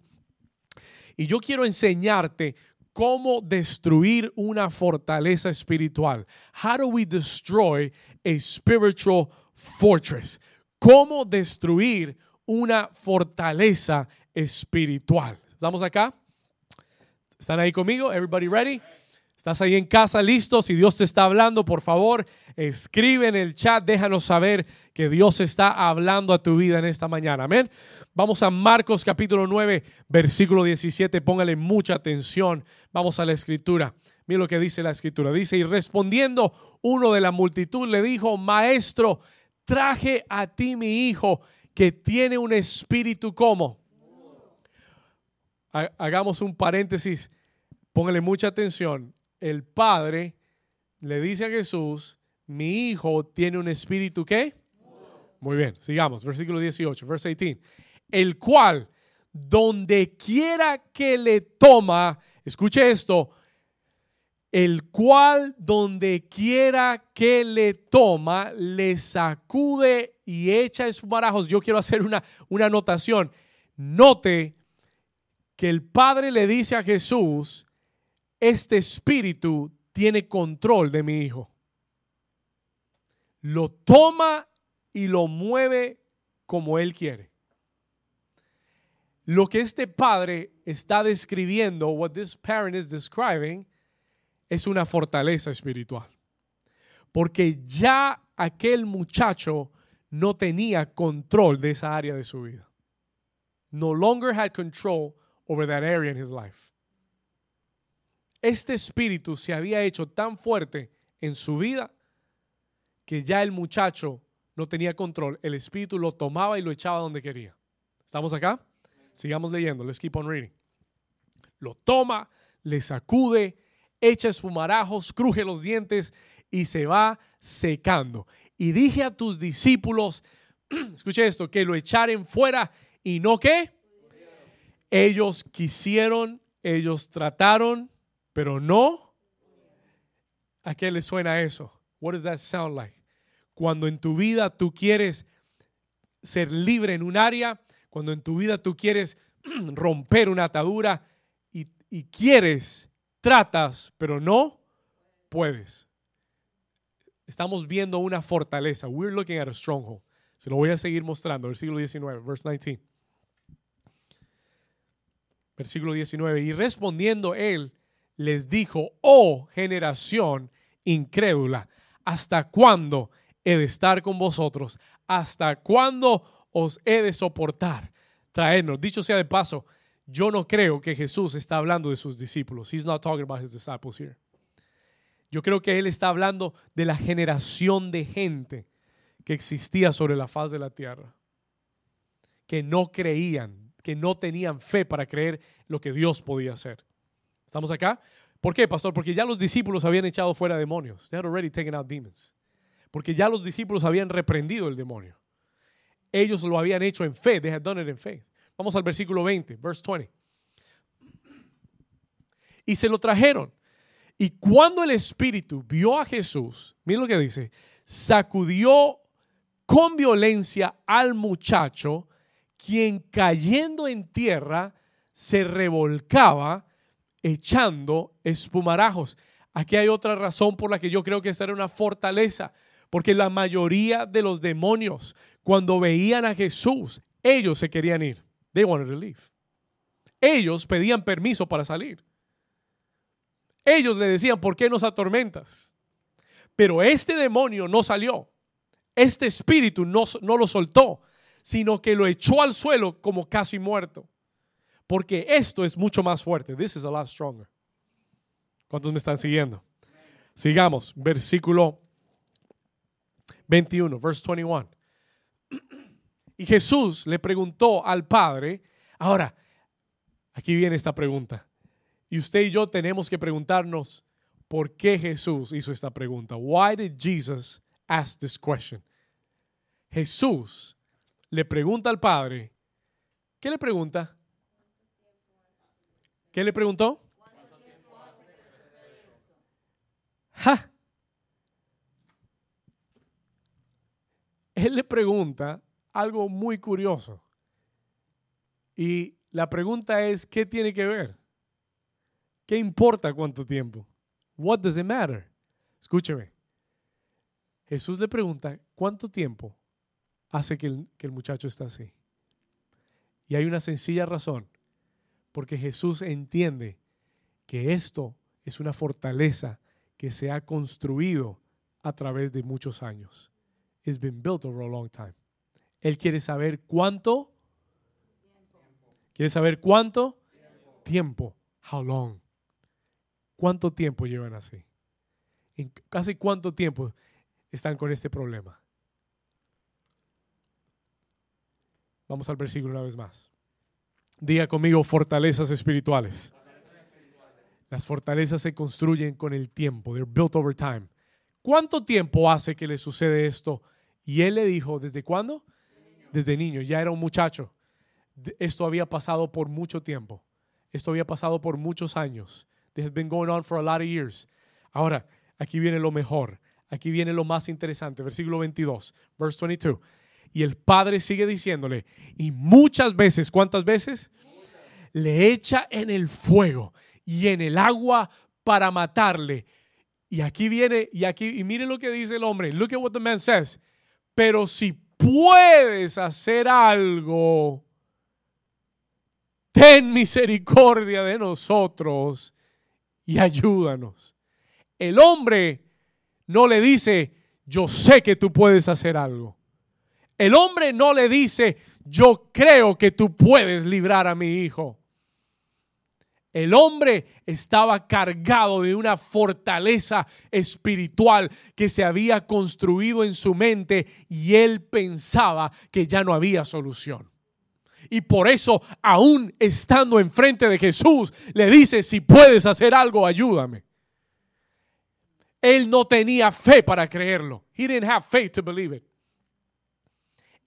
S1: Y yo quiero enseñarte cómo destruir una fortaleza espiritual. How do we destroy a spiritual fortress? ¿Cómo destruir una fortaleza espiritual? ¿Estamos acá? ¿Están ahí conmigo? Everybody ready? ¿Estás ahí en casa listo? Si Dios te está hablando, por favor, escribe en el chat, déjanos saber que Dios está hablando a tu vida en esta mañana. Amén. Vamos a Marcos capítulo 9, versículo 17. Póngale mucha atención. Vamos a la escritura. Mira lo que dice la escritura. Dice, y respondiendo uno de la multitud le dijo, maestro, traje a ti mi hijo que tiene un espíritu como. Hagamos un paréntesis póngale mucha atención, el Padre le dice a Jesús, mi hijo tiene un espíritu ¿qué? Muy bien, sigamos, versículo 18, verse 18. El cual, donde quiera que le toma, escuche esto, el cual donde quiera que le toma, le sacude y echa espumarajos. Yo quiero hacer una, una anotación. Note que el Padre le dice a Jesús, este espíritu tiene control de mi hijo. Lo toma y lo mueve como él quiere. Lo que este padre está describiendo, what this parent is describing, es una fortaleza espiritual. Porque ya aquel muchacho no tenía control de esa área de su vida. No longer had control over that area in his life. Este espíritu se había hecho tan fuerte en su vida que ya el muchacho no tenía control. El espíritu lo tomaba y lo echaba donde quería. ¿Estamos acá? Sigamos leyendo. Let's keep on reading. Lo toma, le sacude, echa espumarajos, cruje los dientes y se va secando. Y dije a tus discípulos, escuche esto, que lo echaren fuera y no que ellos quisieron, ellos trataron, pero no. ¿A qué le suena eso? What does that sound like? Cuando en tu vida tú quieres ser libre en un área, cuando en tu vida tú quieres romper una atadura y, y quieres, tratas, pero no puedes. Estamos viendo una fortaleza. We're looking at a stronghold. Se lo voy a seguir mostrando. Versículo 19, verse 19. Versículo 19. Y respondiendo él, les dijo, oh generación incrédula, ¿hasta cuándo he de estar con vosotros? ¿Hasta cuándo os he de soportar? Traernos. Dicho sea de paso, yo no creo que Jesús está hablando de sus discípulos. He's not talking about his disciples here. Yo creo que él está hablando de la generación de gente que existía sobre la faz de la tierra, que no creían, que no tenían fe para creer lo que Dios podía hacer. ¿Estamos acá? ¿Por qué, pastor? Porque ya los discípulos habían echado fuera demonios. They had already taken out demons. Porque ya los discípulos habían reprendido el demonio. Ellos lo habían hecho en fe. They had done it in faith. Vamos al versículo 20, verse 20. Y se lo trajeron. Y cuando el Espíritu vio a Jesús, mira lo que dice, sacudió con violencia al muchacho, quien cayendo en tierra se revolcaba echando espumarajos. Aquí hay otra razón por la que yo creo que esta era una fortaleza, porque la mayoría de los demonios, cuando veían a Jesús, ellos se querían ir. They wanted to leave. Ellos pedían permiso para salir. Ellos le decían, ¿por qué nos atormentas? Pero este demonio no salió. Este espíritu no, no lo soltó, sino que lo echó al suelo como casi muerto. Porque esto es mucho más fuerte. This is a lot stronger. ¿Cuántos me están siguiendo? Sigamos, versículo 21, verse 21. Y Jesús le preguntó al Padre, ahora, aquí viene esta pregunta. Y usted y yo tenemos que preguntarnos, ¿por qué Jesús hizo esta pregunta? Why did Jesus ask this question? Jesús le pregunta al Padre, ¿qué le pregunta? ¿Qué le preguntó? ¡Ja! Él le pregunta algo muy curioso. Y la pregunta es, ¿qué tiene que ver? ¿Qué importa cuánto tiempo? What does it matter? Escúcheme. Jesús le pregunta, ¿cuánto tiempo hace que el, que el muchacho está así? Y hay una sencilla razón porque Jesús entiende que esto es una fortaleza que se ha construido a través de muchos años. It's been built over a long time. Él quiere saber cuánto. ¿Quiere saber cuánto? Tiempo. How long? ¿Cuánto tiempo llevan así? ¿En casi cuánto tiempo están con este problema? Vamos al versículo una vez más. Diga conmigo fortalezas espirituales. Las fortalezas se construyen con el tiempo. They're built over time. ¿Cuánto tiempo hace que le sucede esto? Y él le dijo, ¿desde cuándo? Desde niño, ya era un muchacho. Esto había pasado por mucho tiempo. Esto había pasado por muchos años. This has been going on for a lot of years. Ahora, aquí viene lo mejor. Aquí viene lo más interesante. Versículo 22, verse 22. Y el padre sigue diciéndole, y muchas veces, ¿cuántas veces? Le echa en el fuego y en el agua para matarle. Y aquí viene, y aquí, y mire lo que dice el hombre. Look at what the man says. Pero si puedes hacer algo, ten misericordia de nosotros y ayúdanos. El hombre no le dice, yo sé que tú puedes hacer algo. El hombre no le dice, yo creo que tú puedes librar a mi hijo. El hombre estaba cargado de una fortaleza espiritual que se había construido en su mente y él pensaba que ya no había solución. Y por eso, aún estando enfrente de Jesús, le dice, si puedes hacer algo, ayúdame. Él no tenía fe para creerlo. He didn't have faith to believe it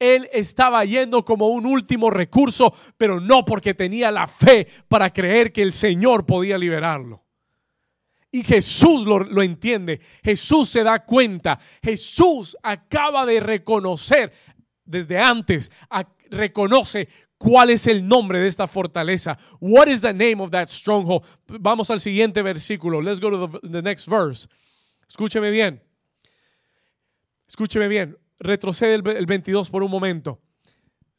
S1: él estaba yendo como un último recurso, pero no porque tenía la fe para creer que el Señor podía liberarlo. Y Jesús lo, entiende, Jesús se da cuenta, Jesús acaba de reconocer desde antes, reconoce cuál es el nombre de esta fortaleza. What is the name of that stronghold? Vamos al siguiente versículo. Let's go to the, the next verse. Escúcheme bien. Escúcheme bien retrocede el, 22 por un momento.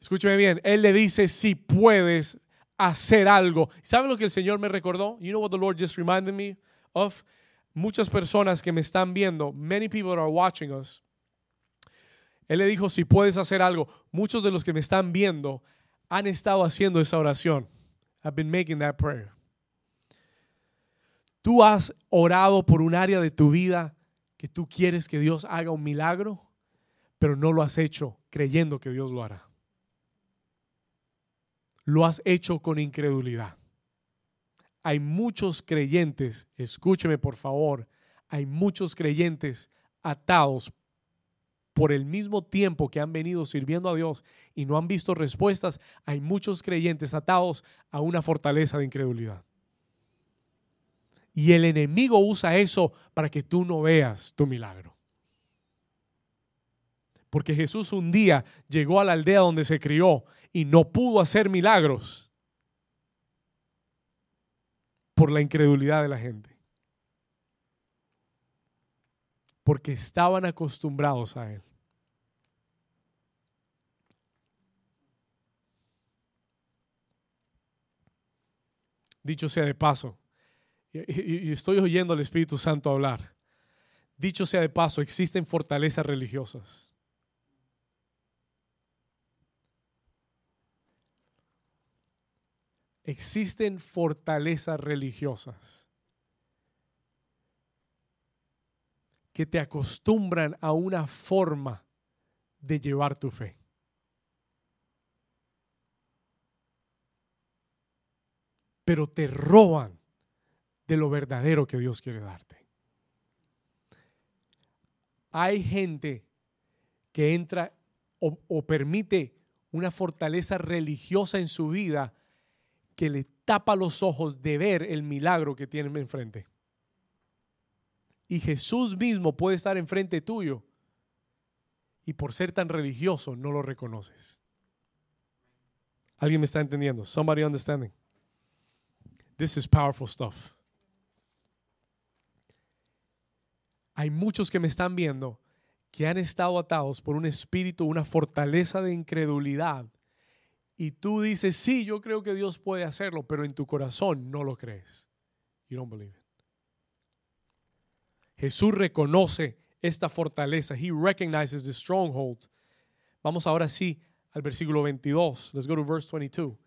S1: Escúcheme bien, él le dice si puedes hacer algo. ¿Sabe lo que el Señor me recordó? You know what the Lord just reminded me of? Muchas personas que me están viendo, many people are watching us. Él le dijo, si puedes hacer algo. Muchos de los que me están viendo han estado haciendo esa oración. I've been making that prayer. Tú has orado por un área de tu vida que tú quieres que Dios haga un milagro pero no lo has hecho creyendo que Dios lo hará. Lo has hecho con incredulidad. Hay muchos creyentes, escúcheme por favor, hay muchos creyentes atados por el mismo tiempo que han venido sirviendo a Dios y no han visto respuestas, hay muchos creyentes atados a una fortaleza de incredulidad. Y el enemigo usa eso para que tú no veas tu milagro. Porque Jesús un día llegó a la aldea donde se crió y no pudo hacer milagros por la incredulidad de la gente. Porque estaban acostumbrados a Él. Dicho sea de paso, y, estoy oyendo al Espíritu Santo hablar, dicho sea de paso, existen fortalezas religiosas. Existen fortalezas religiosas que te acostumbran a una forma de llevar tu fe. Pero te roban de lo verdadero que Dios quiere darte. Hay gente que entra o, permite una fortaleza religiosa en su vida que le tapa los ojos de ver el milagro que tiene enfrente. Y Jesús mismo puede estar enfrente tuyo y por ser tan religioso no lo reconoces. ¿Alguien me está entendiendo? Somebody understanding? This is powerful stuff. Hay muchos que me están viendo que han estado atados por un espíritu, una fortaleza de incredulidad y tú dices, sí, yo creo que Dios puede hacerlo, pero en tu corazón no lo crees. You don't believe it. Jesús reconoce esta fortaleza. He recognizes the stronghold. Vamos ahora sí al versículo 22. Let's go to verse 22.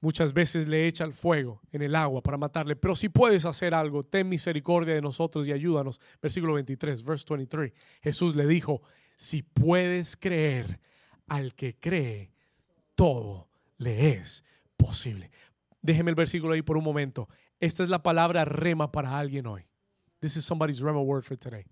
S1: Muchas veces le echa el fuego en el agua para matarle, pero si puedes hacer algo, ten misericordia de nosotros y ayúdanos. Versículo 23, verse 23. Jesús le dijo, si puedes creer al que cree, todo le es posible. Déjeme el versículo ahí por un momento. Esta es la palabra rema para alguien hoy. This is somebody's rema word for today.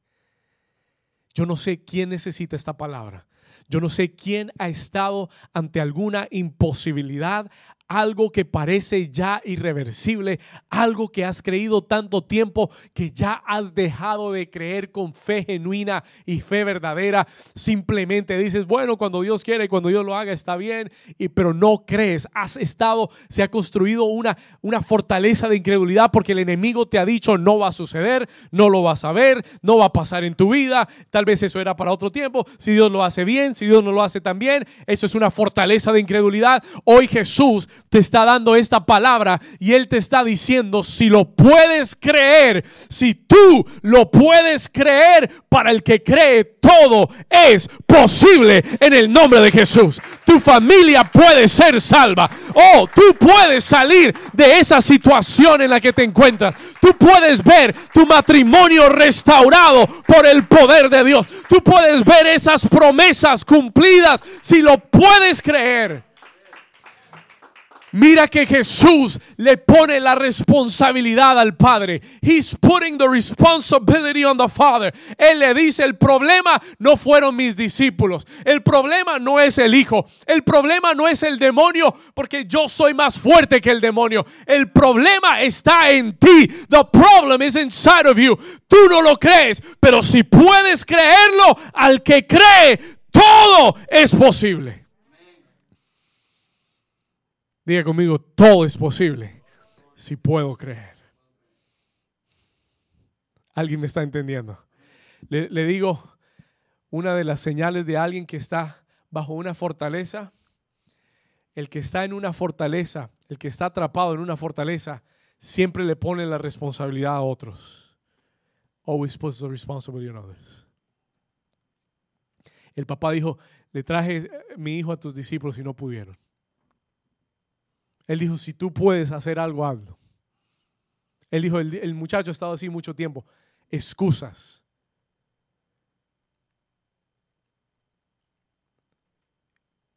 S1: Yo no sé quién necesita esta palabra. Yo no sé quién ha estado ante alguna imposibilidad, algo que parece ya irreversible, algo que has creído tanto tiempo que ya has dejado de creer con fe genuina y fe verdadera. Simplemente dices, bueno, cuando Dios quiere y cuando Dios lo haga está bien, y, pero no crees. Has estado, se ha construido una, una fortaleza de incredulidad porque el enemigo te ha dicho no va a suceder, no lo vas a ver, no va a pasar en tu vida. Tal vez eso era para otro tiempo. Si Dios lo hace bien, si Dios no lo hace tan bien, eso es una fortaleza de incredulidad. Hoy Jesús te está dando esta palabra y Él te está diciendo, si lo puedes creer, si tú lo puedes creer, para el que cree, todo es posible en el nombre de Jesús. Tu familia puede ser salva. Oh, tú puedes salir de esa situación en la que te encuentras. Tú puedes ver tu matrimonio restaurado por el poder de Dios. Tú puedes ver esas promesas cumplidas si lo puedes creer. Mira que Jesús le pone la responsabilidad al Padre. He's putting the responsibility on the Father. Él le dice, el problema no fueron mis discípulos. El problema no es el Hijo. El problema no es el demonio, porque yo soy más fuerte que el demonio. El problema está en ti. The problem is inside of you. Tú no lo crees, pero si puedes creerlo, al que cree, todo es posible. Diga conmigo, todo es posible si puedo creer. ¿Alguien me está entendiendo? Le, digo, una de las señales de alguien que está bajo una fortaleza, el que está en una fortaleza, el que está atrapado en una fortaleza, siempre le pone la responsabilidad a otros. Always puts the responsibility on others. El papá dijo, le traje mi hijo a tus discípulos y no pudieron. Él dijo, si tú puedes hacer algo, hazlo. Él dijo, el, muchacho ha estado así mucho tiempo. Excusas.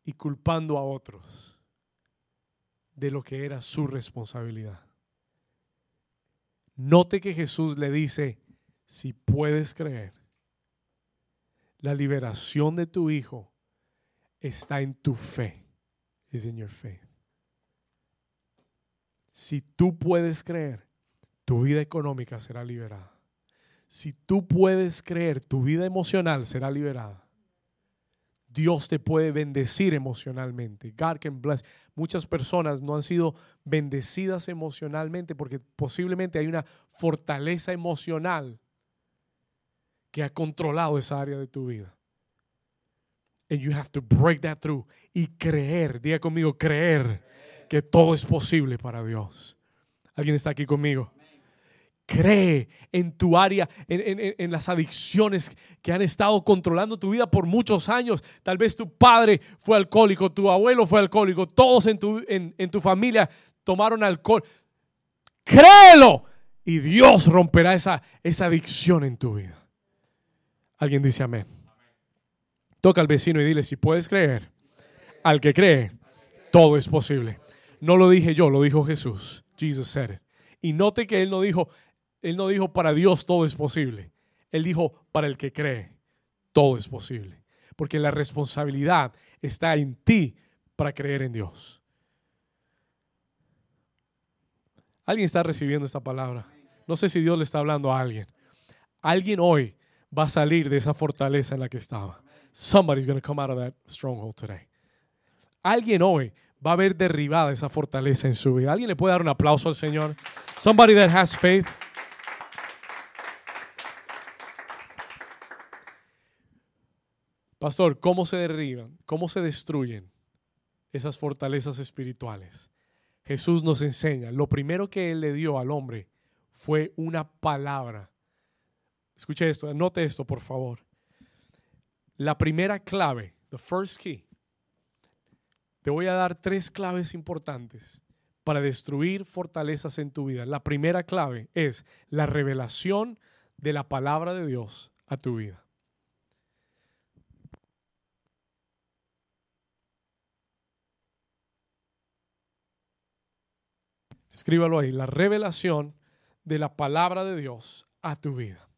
S1: Y culpando a otros de lo que era su responsabilidad. Note que Jesús le dice, si puedes creer, la liberación de tu hijo está en tu fe. Es en your faith. Si tú puedes creer, tu vida económica será liberada. Si tú puedes creer, tu vida emocional será liberada. Dios te puede bendecir emocionalmente. God can bless. Muchas personas no han sido bendecidas emocionalmente porque posiblemente hay una fortaleza emocional que ha controlado esa área de tu vida. And you have to break that through y creer. Diga conmigo, creer que todo es posible para Dios. ¿Alguien está aquí conmigo? Cree en tu área, en, las adicciones que han estado controlando tu vida por muchos años. Tal vez tu padre fue alcohólico, tu abuelo fue alcohólico, todos en tu, en tu familia tomaron alcohol. Créelo y Dios romperá esa, esa adicción en tu vida. Alguien dice amén. Toca al vecino y dile, si puedes creer, al que cree, todo es posible. No lo dije yo, lo dijo Jesús. Jesus said it. Y note que él no dijo, él no dijo para Dios todo es posible. Él dijo para el que cree, todo es posible. Porque la responsabilidad está en ti para creer en Dios. Alguien está recibiendo esta palabra. No sé si Dios le está hablando a alguien. Alguien hoy va a salir de esa fortaleza en la que estaba. Somebody's going to come out of that stronghold today. Alguien hoy va a haber derribada esa fortaleza en su vida. ¿Alguien le puede dar un aplauso al Señor? Somebody that has faith. Pastor, ¿cómo se derriban? ¿Cómo se destruyen esas fortalezas espirituales? Jesús nos enseña. Lo primero que Él le dio al hombre fue una palabra. Escuche esto, anote esto, por favor. La primera clave, the first key, te voy a dar tres claves importantes para destruir fortalezas en tu vida. La primera clave es la revelación de la palabra de Dios a tu vida. Escríbalo ahí, la revelación de la palabra de Dios a tu vida.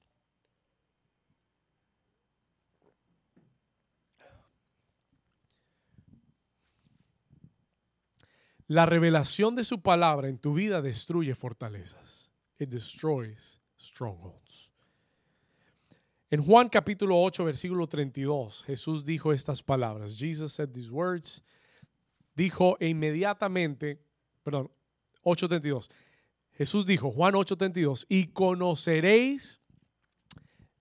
S1: La revelación de su palabra en tu vida destruye fortalezas. It destroys strongholds. En Juan capítulo 8, versículo 32, Jesús dijo estas palabras. Jesus said these words. Dijo e inmediatamente, perdón, 8:32. Jesús dijo, Juan 8:32, y conoceréis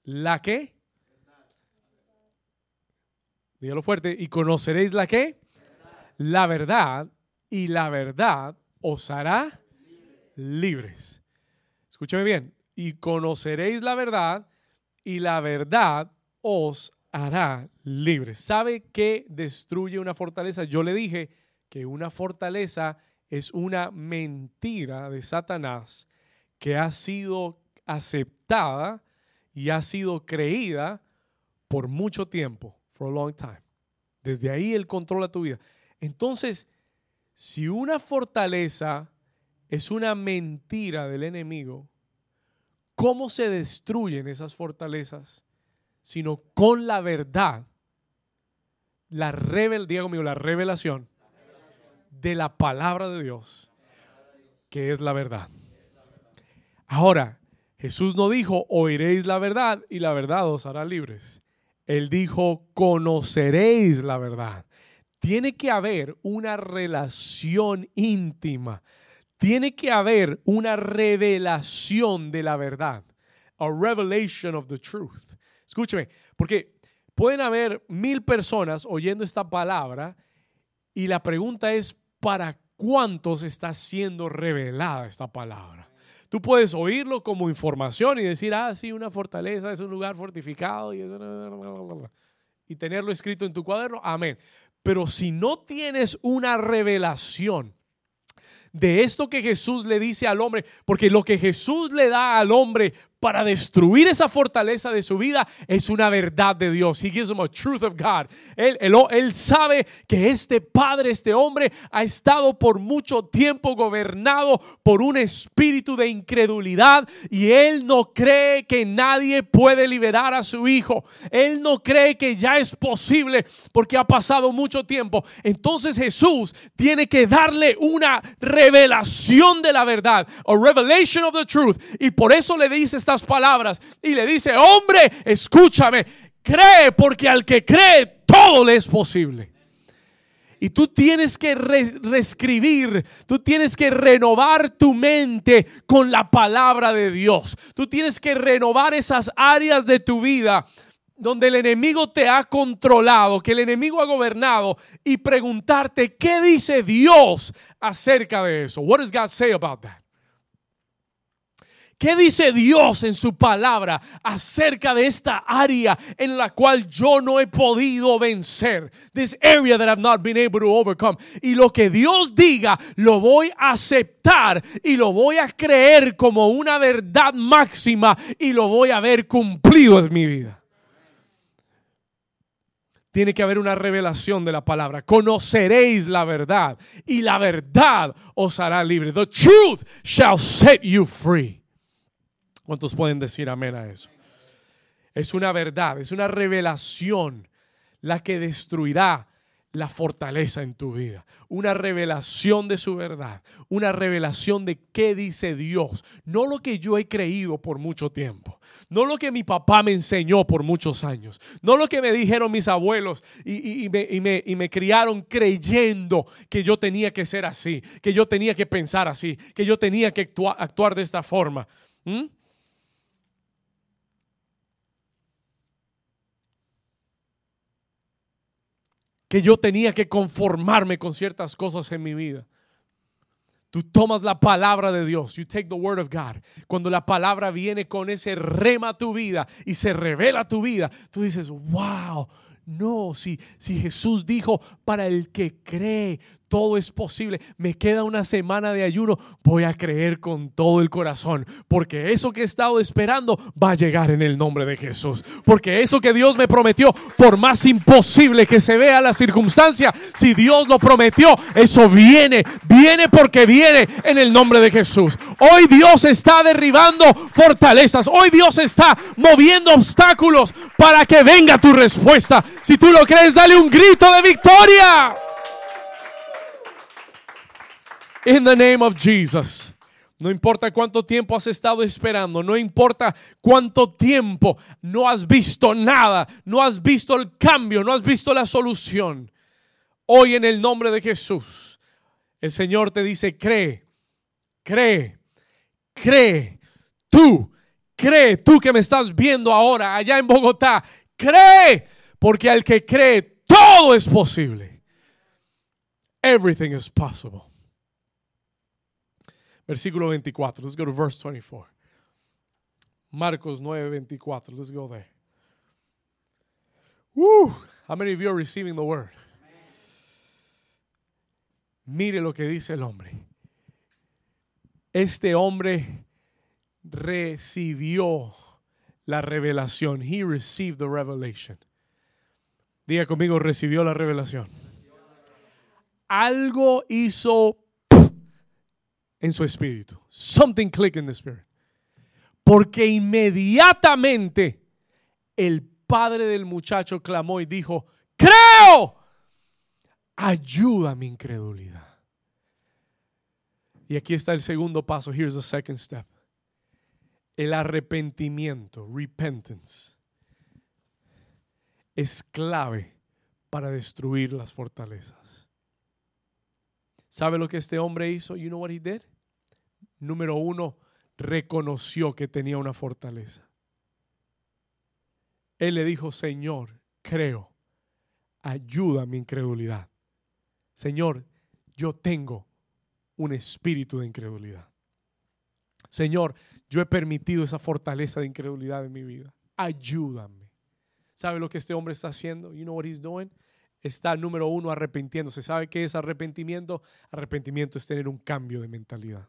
S1: la que. Dígalo fuerte, y conoceréis la que. La verdad, y la verdad os hará libres. Escúcheme bien, y conoceréis la verdad, y la verdad os hará libres. ¿Sabe qué destruye una fortaleza? Yo le dije que una fortaleza es una mentira de Satanás que ha sido aceptada y ha sido creída por mucho tiempo, for a long time. Desde ahí él controla tu vida. Entonces, si una fortaleza es una mentira del enemigo, ¿cómo se destruyen esas fortalezas? Sino con la verdad, la revel, la revelación de la palabra de Dios, que es la verdad. Ahora, Jesús no dijo, oiréis la verdad y la verdad os hará libres. Él dijo, conoceréis la verdad. Tiene que haber una relación íntima. Tiene que haber una revelación de la verdad. A revelation of the truth. Escúcheme, porque pueden haber mil personas oyendo esta palabra y la pregunta es, para cuántos está siendo revelada esta palabra. Tú puedes oírlo como información y decir, ah, sí, una fortaleza es un lugar fortificado y, y tenerlo escrito en tu cuaderno. Amén. Pero si no tienes una revelación de esto que Jesús le dice al hombre, porque lo que Jesús le da al hombre para destruir esa fortaleza de su vida es una verdad de Dios. He gives him a truth of God. Él, él, sabe que este padre, este hombre, ha estado por mucho tiempo gobernado por un espíritu de incredulidad y él no cree que nadie puede liberar a su hijo. Él no cree que ya es posible porque ha pasado mucho tiempo. Entonces Jesús tiene que darle una revelación de la verdad, a revelation of the truth. Y por eso le dice esta palabras y le dice, hombre, escúchame, cree porque al que cree todo le es posible. Y tú tienes que reescribir, tú tienes que renovar tu mente con la palabra de Dios. Tú tienes que renovar esas áreas de tu vida donde el enemigo te ha controlado, que el enemigo ha gobernado y preguntarte, ¿qué dice Dios acerca de eso? What does God say about that? ¿Qué dice Dios en su palabra acerca de esta área en la cual yo no he podido vencer? This area that I've not been able to overcome. Y lo que Dios diga, lo voy a aceptar y lo voy a creer como una verdad máxima y lo voy a ver cumplido en mi vida. Tiene que haber una revelación de la palabra. Conoceréis la verdad y la verdad os hará libre. The truth shall set you free. ¿Cuántos pueden decir amén a eso? Es una verdad, es una revelación la que destruirá la fortaleza en tu vida. Una revelación de su verdad. Una revelación de qué dice Dios. No lo que yo he creído por mucho tiempo. No lo que mi papá me enseñó por muchos años. No lo que me dijeron mis abuelos y, me, criaron creyendo que yo tenía que ser así. Que yo tenía que pensar así. Que yo tenía que actuar, de esta forma. ¿Mm? Que yo tenía que conformarme con ciertas cosas en mi vida. Tú tomas la palabra de Dios. You take the word of God. Cuando la palabra viene con ese rema a tu vida y se revela a tu vida, tú dices, wow. No, si, si Jesús dijo, para el que cree, todo es posible. Me queda una semana de ayuno. Voy a creer con todo el corazón. Porque eso que he estado esperando va a llegar en el nombre de Jesús. Porque eso que Dios me prometió, por más imposible que se vea la circunstancia, si Dios lo prometió, eso viene. Viene porque viene en el nombre de Jesús. Hoy Dios está derribando fortalezas. Hoy Dios está moviendo obstáculos para que venga tu respuesta. Si tú lo crees, dale un grito de victoria. In the name of Jesus. No importa cuánto tiempo has estado esperando, no importa cuánto tiempo no has visto nada, no has visto el cambio, no has visto la solución. Hoy en el nombre de Jesús, el Señor te dice, cree, cree, cree. Tú, cree, tú que me estás viendo ahora allá en Bogotá, cree, porque al que cree, todo es posible. Everything is possible. Versículo 24. Let's go to verse 24. Marcos 9, 24. Let's go there. How many of you are receiving the word? Mire lo que dice el hombre. Este hombre recibió la revelación. He received the revelation. Diga conmigo, recibió la revelación. Algo hizo en su espíritu. Something clicked in the spirit. Porque inmediatamente el padre del muchacho clamó y dijo, creo, ayuda mi incredulidad. Y aquí está el segundo paso. Here's the second step. El arrepentimiento, repentance, es clave para destruir las fortalezas. ¿Sabe lo que este hombre hizo? You know what he did? Número uno, reconoció que tenía una fortaleza. Él le dijo, Señor, creo, ayuda mi incredulidad. Señor, yo tengo un espíritu de incredulidad. Señor, yo he permitido esa fortaleza de incredulidad en mi vida. Ayúdame. ¿Sabe lo que este hombre está haciendo? You know what he's doing? Está número uno arrepintiéndose. ¿Sabe qué es arrepentimiento? Arrepentimiento es tener un cambio de mentalidad.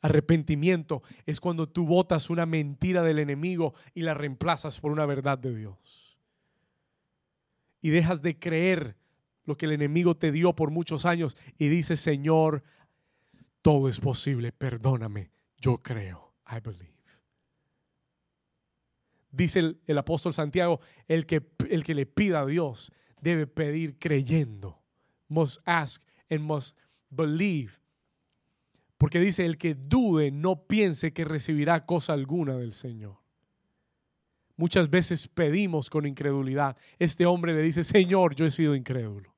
S1: Arrepentimiento es cuando tú botas una mentira del enemigo y la reemplazas por una verdad de Dios. Y dejas de creer lo que el enemigo te dio por muchos años y dices, Señor, todo es posible, perdóname, yo creo, I believe. Dice el, el apóstol Santiago, el que, el que le pida a Dios debe pedir creyendo. Must ask and must believe porque dice, el que dude no piense que recibirá cosa alguna del Señor. Muchas veces pedimos con incredulidad. Este hombre le dice, Señor, yo he sido incrédulo.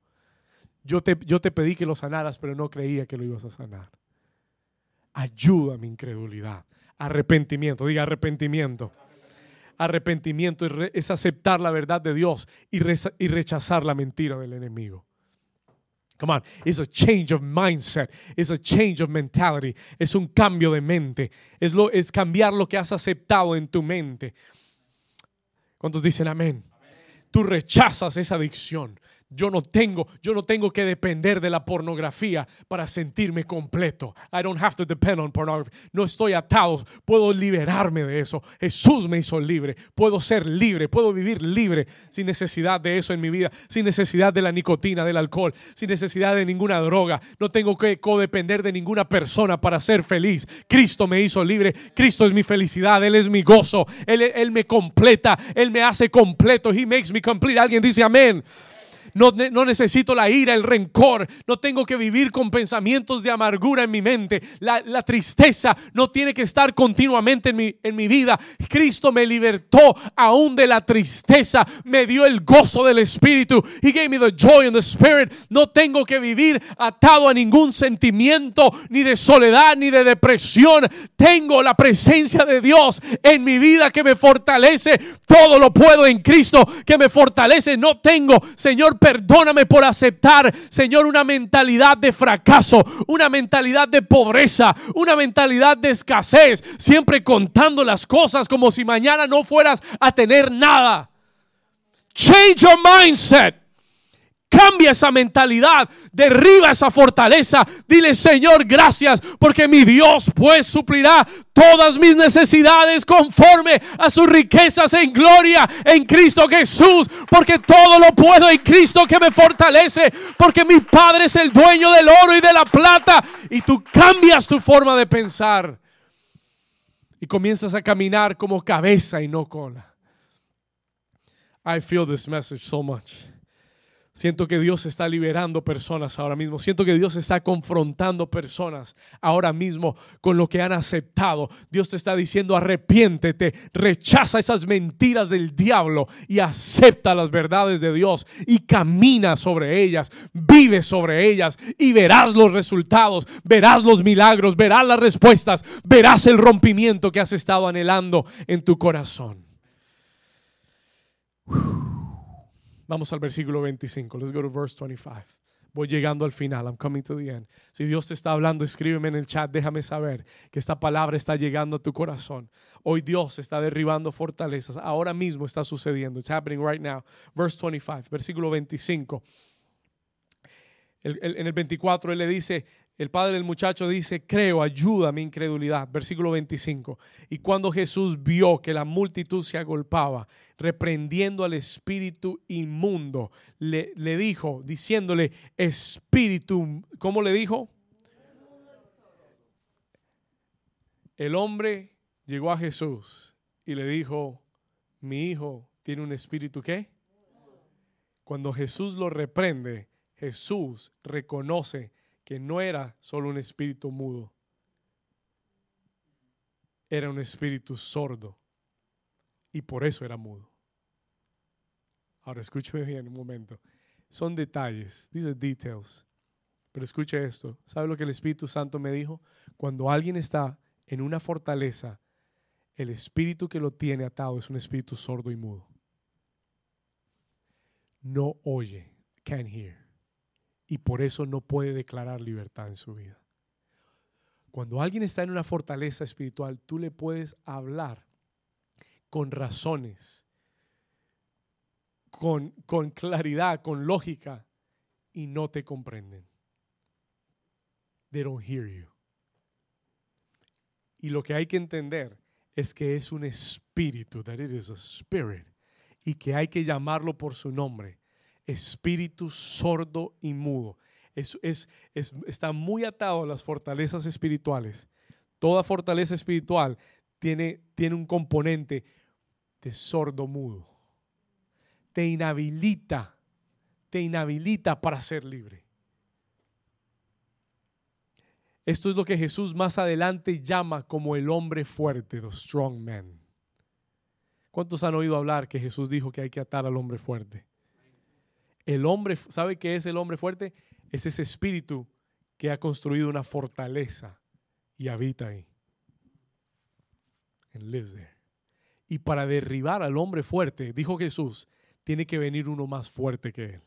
S1: Yo te, yo te pedí que lo sanaras, pero no creía que lo ibas a sanar. Ayuda mi incredulidad. Arrepentimiento, diga arrepentimiento. Arrepentimiento es aceptar la verdad de Dios y rechazar la mentira del enemigo. Come on, it's a change of mindset, it's a change of mentality, es un cambio de mente, es, lo, es cambiar lo que has aceptado en tu mente. ¿Cuántos dicen amén? Tú rechazas esa adicción, yo no tengo, yo no tengo que depender de la pornografía para sentirme completo. I don't have to depend on pornography. No estoy atado, puedo liberarme de eso. Jesús me hizo libre. Puedo ser libre, puedo vivir libre sin necesidad de eso en mi vida, sin necesidad de la nicotina, del alcohol, sin necesidad de ninguna droga. No tengo que codepender de ninguna persona para ser feliz. Cristo me hizo libre. Cristo es mi felicidad, él es mi gozo. Él, él me completa, él me hace completo. He makes me complete. Alguien dice amén. No, necesito la ira, el rencor. No tengo que vivir con pensamientos de amargura en mi mente. La, tristeza no tiene que estar continuamente en mi, vida. Cristo me libertó aún de la tristeza. Me dio el gozo del Espíritu. He gave me the joy in the Spirit. No tengo que vivir atado a ningún sentimiento, ni de soledad, ni de depresión. Tengo la presencia de Dios en mi vida que me fortalece. Todo lo puedo en Cristo que me fortalece. No tengo, Señor, perdóname por aceptar, Señor, una mentalidad de fracaso, una mentalidad de pobreza, una mentalidad de escasez, siempre contando las cosas como si mañana no fueras a tener nada. Change your mindset. Cambia esa mentalidad, derriba esa fortaleza. Dile, Señor, gracias, porque mi Dios pues suplirá todas mis necesidades conforme a sus riquezas en gloria en Cristo Jesús, porque todo lo puedo en Cristo que me fortalece, porque mi Padre es el dueño del oro y de la plata, y tú cambias tu forma de pensar y comienzas a caminar como cabeza y no cola. I feel this message so much. Siento que Dios está liberando personas ahora mismo. Siento que Dios está confrontando personas ahora mismo con lo que han aceptado. Dios te está diciendo arrepiéntete, rechaza esas mentiras del diablo y acepta las verdades de Dios y camina sobre ellas, vive sobre ellas y verás los resultados, verás los milagros, verás las respuestas, verás el rompimiento que has estado anhelando en tu corazón. Vamos al versículo 25. Let's go to verse 25. Voy llegando al final. I'm coming to the end. Si Dios te está hablando, escríbeme en el chat. Déjame saber que esta palabra está llegando a tu corazón. Hoy Dios está derribando fortalezas. Ahora mismo está sucediendo. It's happening right now. Verse 25, versículo 25. en el 24 él le dice, el padre del muchacho dice, creo, ayuda a mi incredulidad. Versículo 25. Y cuando Jesús vio que la multitud se agolpaba, reprendiendo al espíritu inmundo, le, le dijo, diciéndole, espíritu, ¿cómo le dijo? El hombre llegó a Jesús y le dijo, mi hijo tiene un espíritu qué? Cuando Jesús lo reprende, Jesús reconoce que no era solo un espíritu mudo, era un espíritu sordo y por eso era mudo. Ahora escúcheme bien un momento. Son detalles, are details. Pero escuche esto. ¿Sabe lo que el Espíritu Santo me dijo? Cuando alguien está en una fortaleza, el espíritu que lo tiene atado es un espíritu sordo y mudo. No oye, can't hear y por eso no puede declarar libertad en su vida. Cuando alguien está en una fortaleza espiritual, tú le puedes hablar con razones, con, con claridad, con lógica, y no te comprenden. They don't hear you. Y lo que hay que entender es que es un espíritu, that it is a spirit, y que hay que llamarlo por su nombre espíritu sordo y mudo. Es, es, está muy atado a las fortalezas espirituales. Toda fortaleza espiritual tiene, tiene un componente de sordo mudo. Te inhabilita, te inhabilita para ser libre. Esto es lo que Jesús más adelante llama como el hombre fuerte, the strong man. ¿Cuántos han oído hablar que Jesús dijo que hay que atar al hombre fuerte? El hombre, ¿sabe qué es el hombre fuerte? Es ese espíritu que ha construido una fortaleza y habita ahí. And lives there. Y para derribar al hombre fuerte, dijo Jesús, tiene que venir uno más fuerte que él.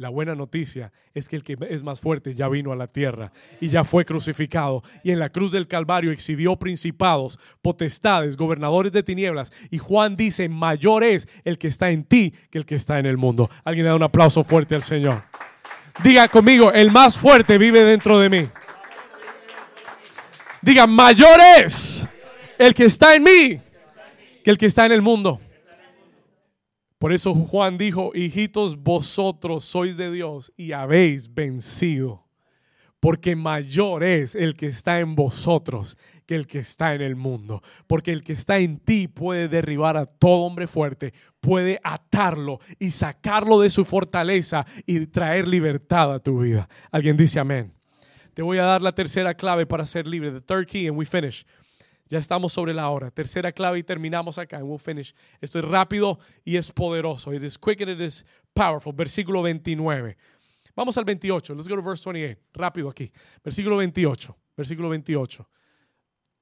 S1: La buena noticia es que el que es más fuerte ya vino a la tierra y ya fue crucificado. Y en la cruz del Calvario exhibió principados, potestades, gobernadores de tinieblas. Y Juan dice, mayor es el que está en ti que el que está en el mundo. Alguien le da un aplauso fuerte al Señor. Diga conmigo, el más fuerte vive dentro de mí. Diga, mayor es el que está en mí que el que está en el mundo. Por eso Juan dijo, hijitos, vosotros sois de Dios y habéis vencido, porque mayor es el que está en vosotros que el que está en el mundo, porque el que está en ti puede derribar a todo hombre fuerte, puede atarlo y sacarlo de su fortaleza y traer libertad a tu vida. Alguien dice amén. Te voy a dar la tercera clave para ser libre, the third key and we finish. Ya estamos sobre la hora. Tercera clave y terminamos acá. And we'll finish. Esto es rápido y es poderoso. It is quick and it is powerful. Versículo 29. Vamos al 28. Let's go to verse 28. Rápido aquí. Versículo 28. Versículo 28.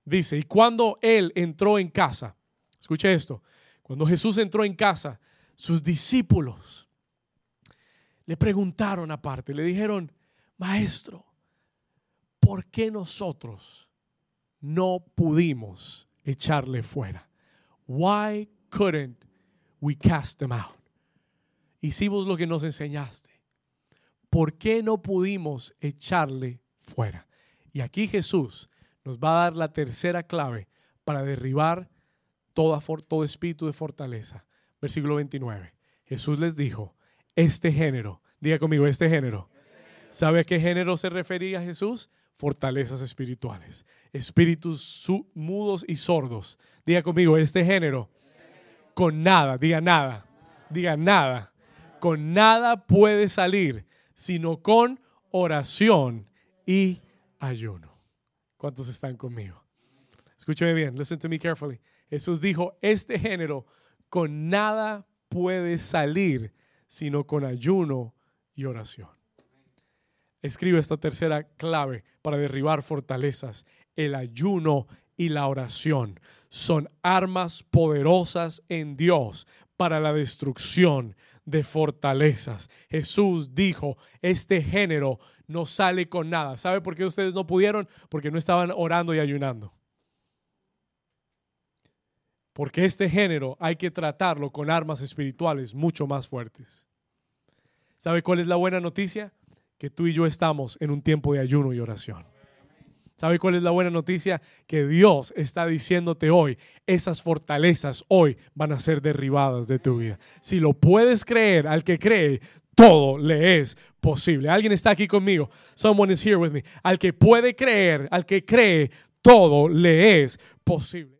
S1: Dice, y cuando él entró en casa, escuche esto, cuando Jesús entró en casa, sus discípulos le preguntaron aparte, le dijeron, maestro, ¿por qué nosotros no pudimos echarle fuera. Why couldn't we cast them out? Hicimos lo que nos enseñaste. ¿por qué no pudimos echarle fuera? Y aquí Jesús nos va a dar la tercera clave para derribar todo espíritu de fortaleza. Versículo 29. Jesús les dijo, este género, diga conmigo, este género. ¿Sabe a qué género se refería Jesús? Fortalezas espirituales, espíritus mudos y sordos. Diga conmigo, este género, con nada, diga nada, diga nada, con nada puede salir, sino con oración y ayuno. ¿Cuántos están conmigo? Escúcheme bien, listen to me carefully. Jesús dijo, este género con nada puede salir, sino con ayuno y oración. Escribe esta tercera clave para derribar fortalezas. El ayuno y la oración son armas poderosas en Dios para la destrucción de fortalezas. Jesús dijo, este género no sale con nada. ¿Sabe por qué ustedes no pudieron? Porque no estaban orando y ayunando. Porque este género hay que tratarlo con armas espirituales mucho más fuertes. ¿Sabe cuál es la buena noticia? Que tú y yo estamos en un tiempo de ayuno y oración. ¿Sabe cuál es la buena noticia? Que Dios está diciéndote hoy, esas fortalezas hoy van a ser derribadas de tu vida. Si lo puedes creer, al que cree, todo le es posible. Alguien está aquí conmigo. Someone is here with me. Al que puede creer, al que cree, todo le es posible.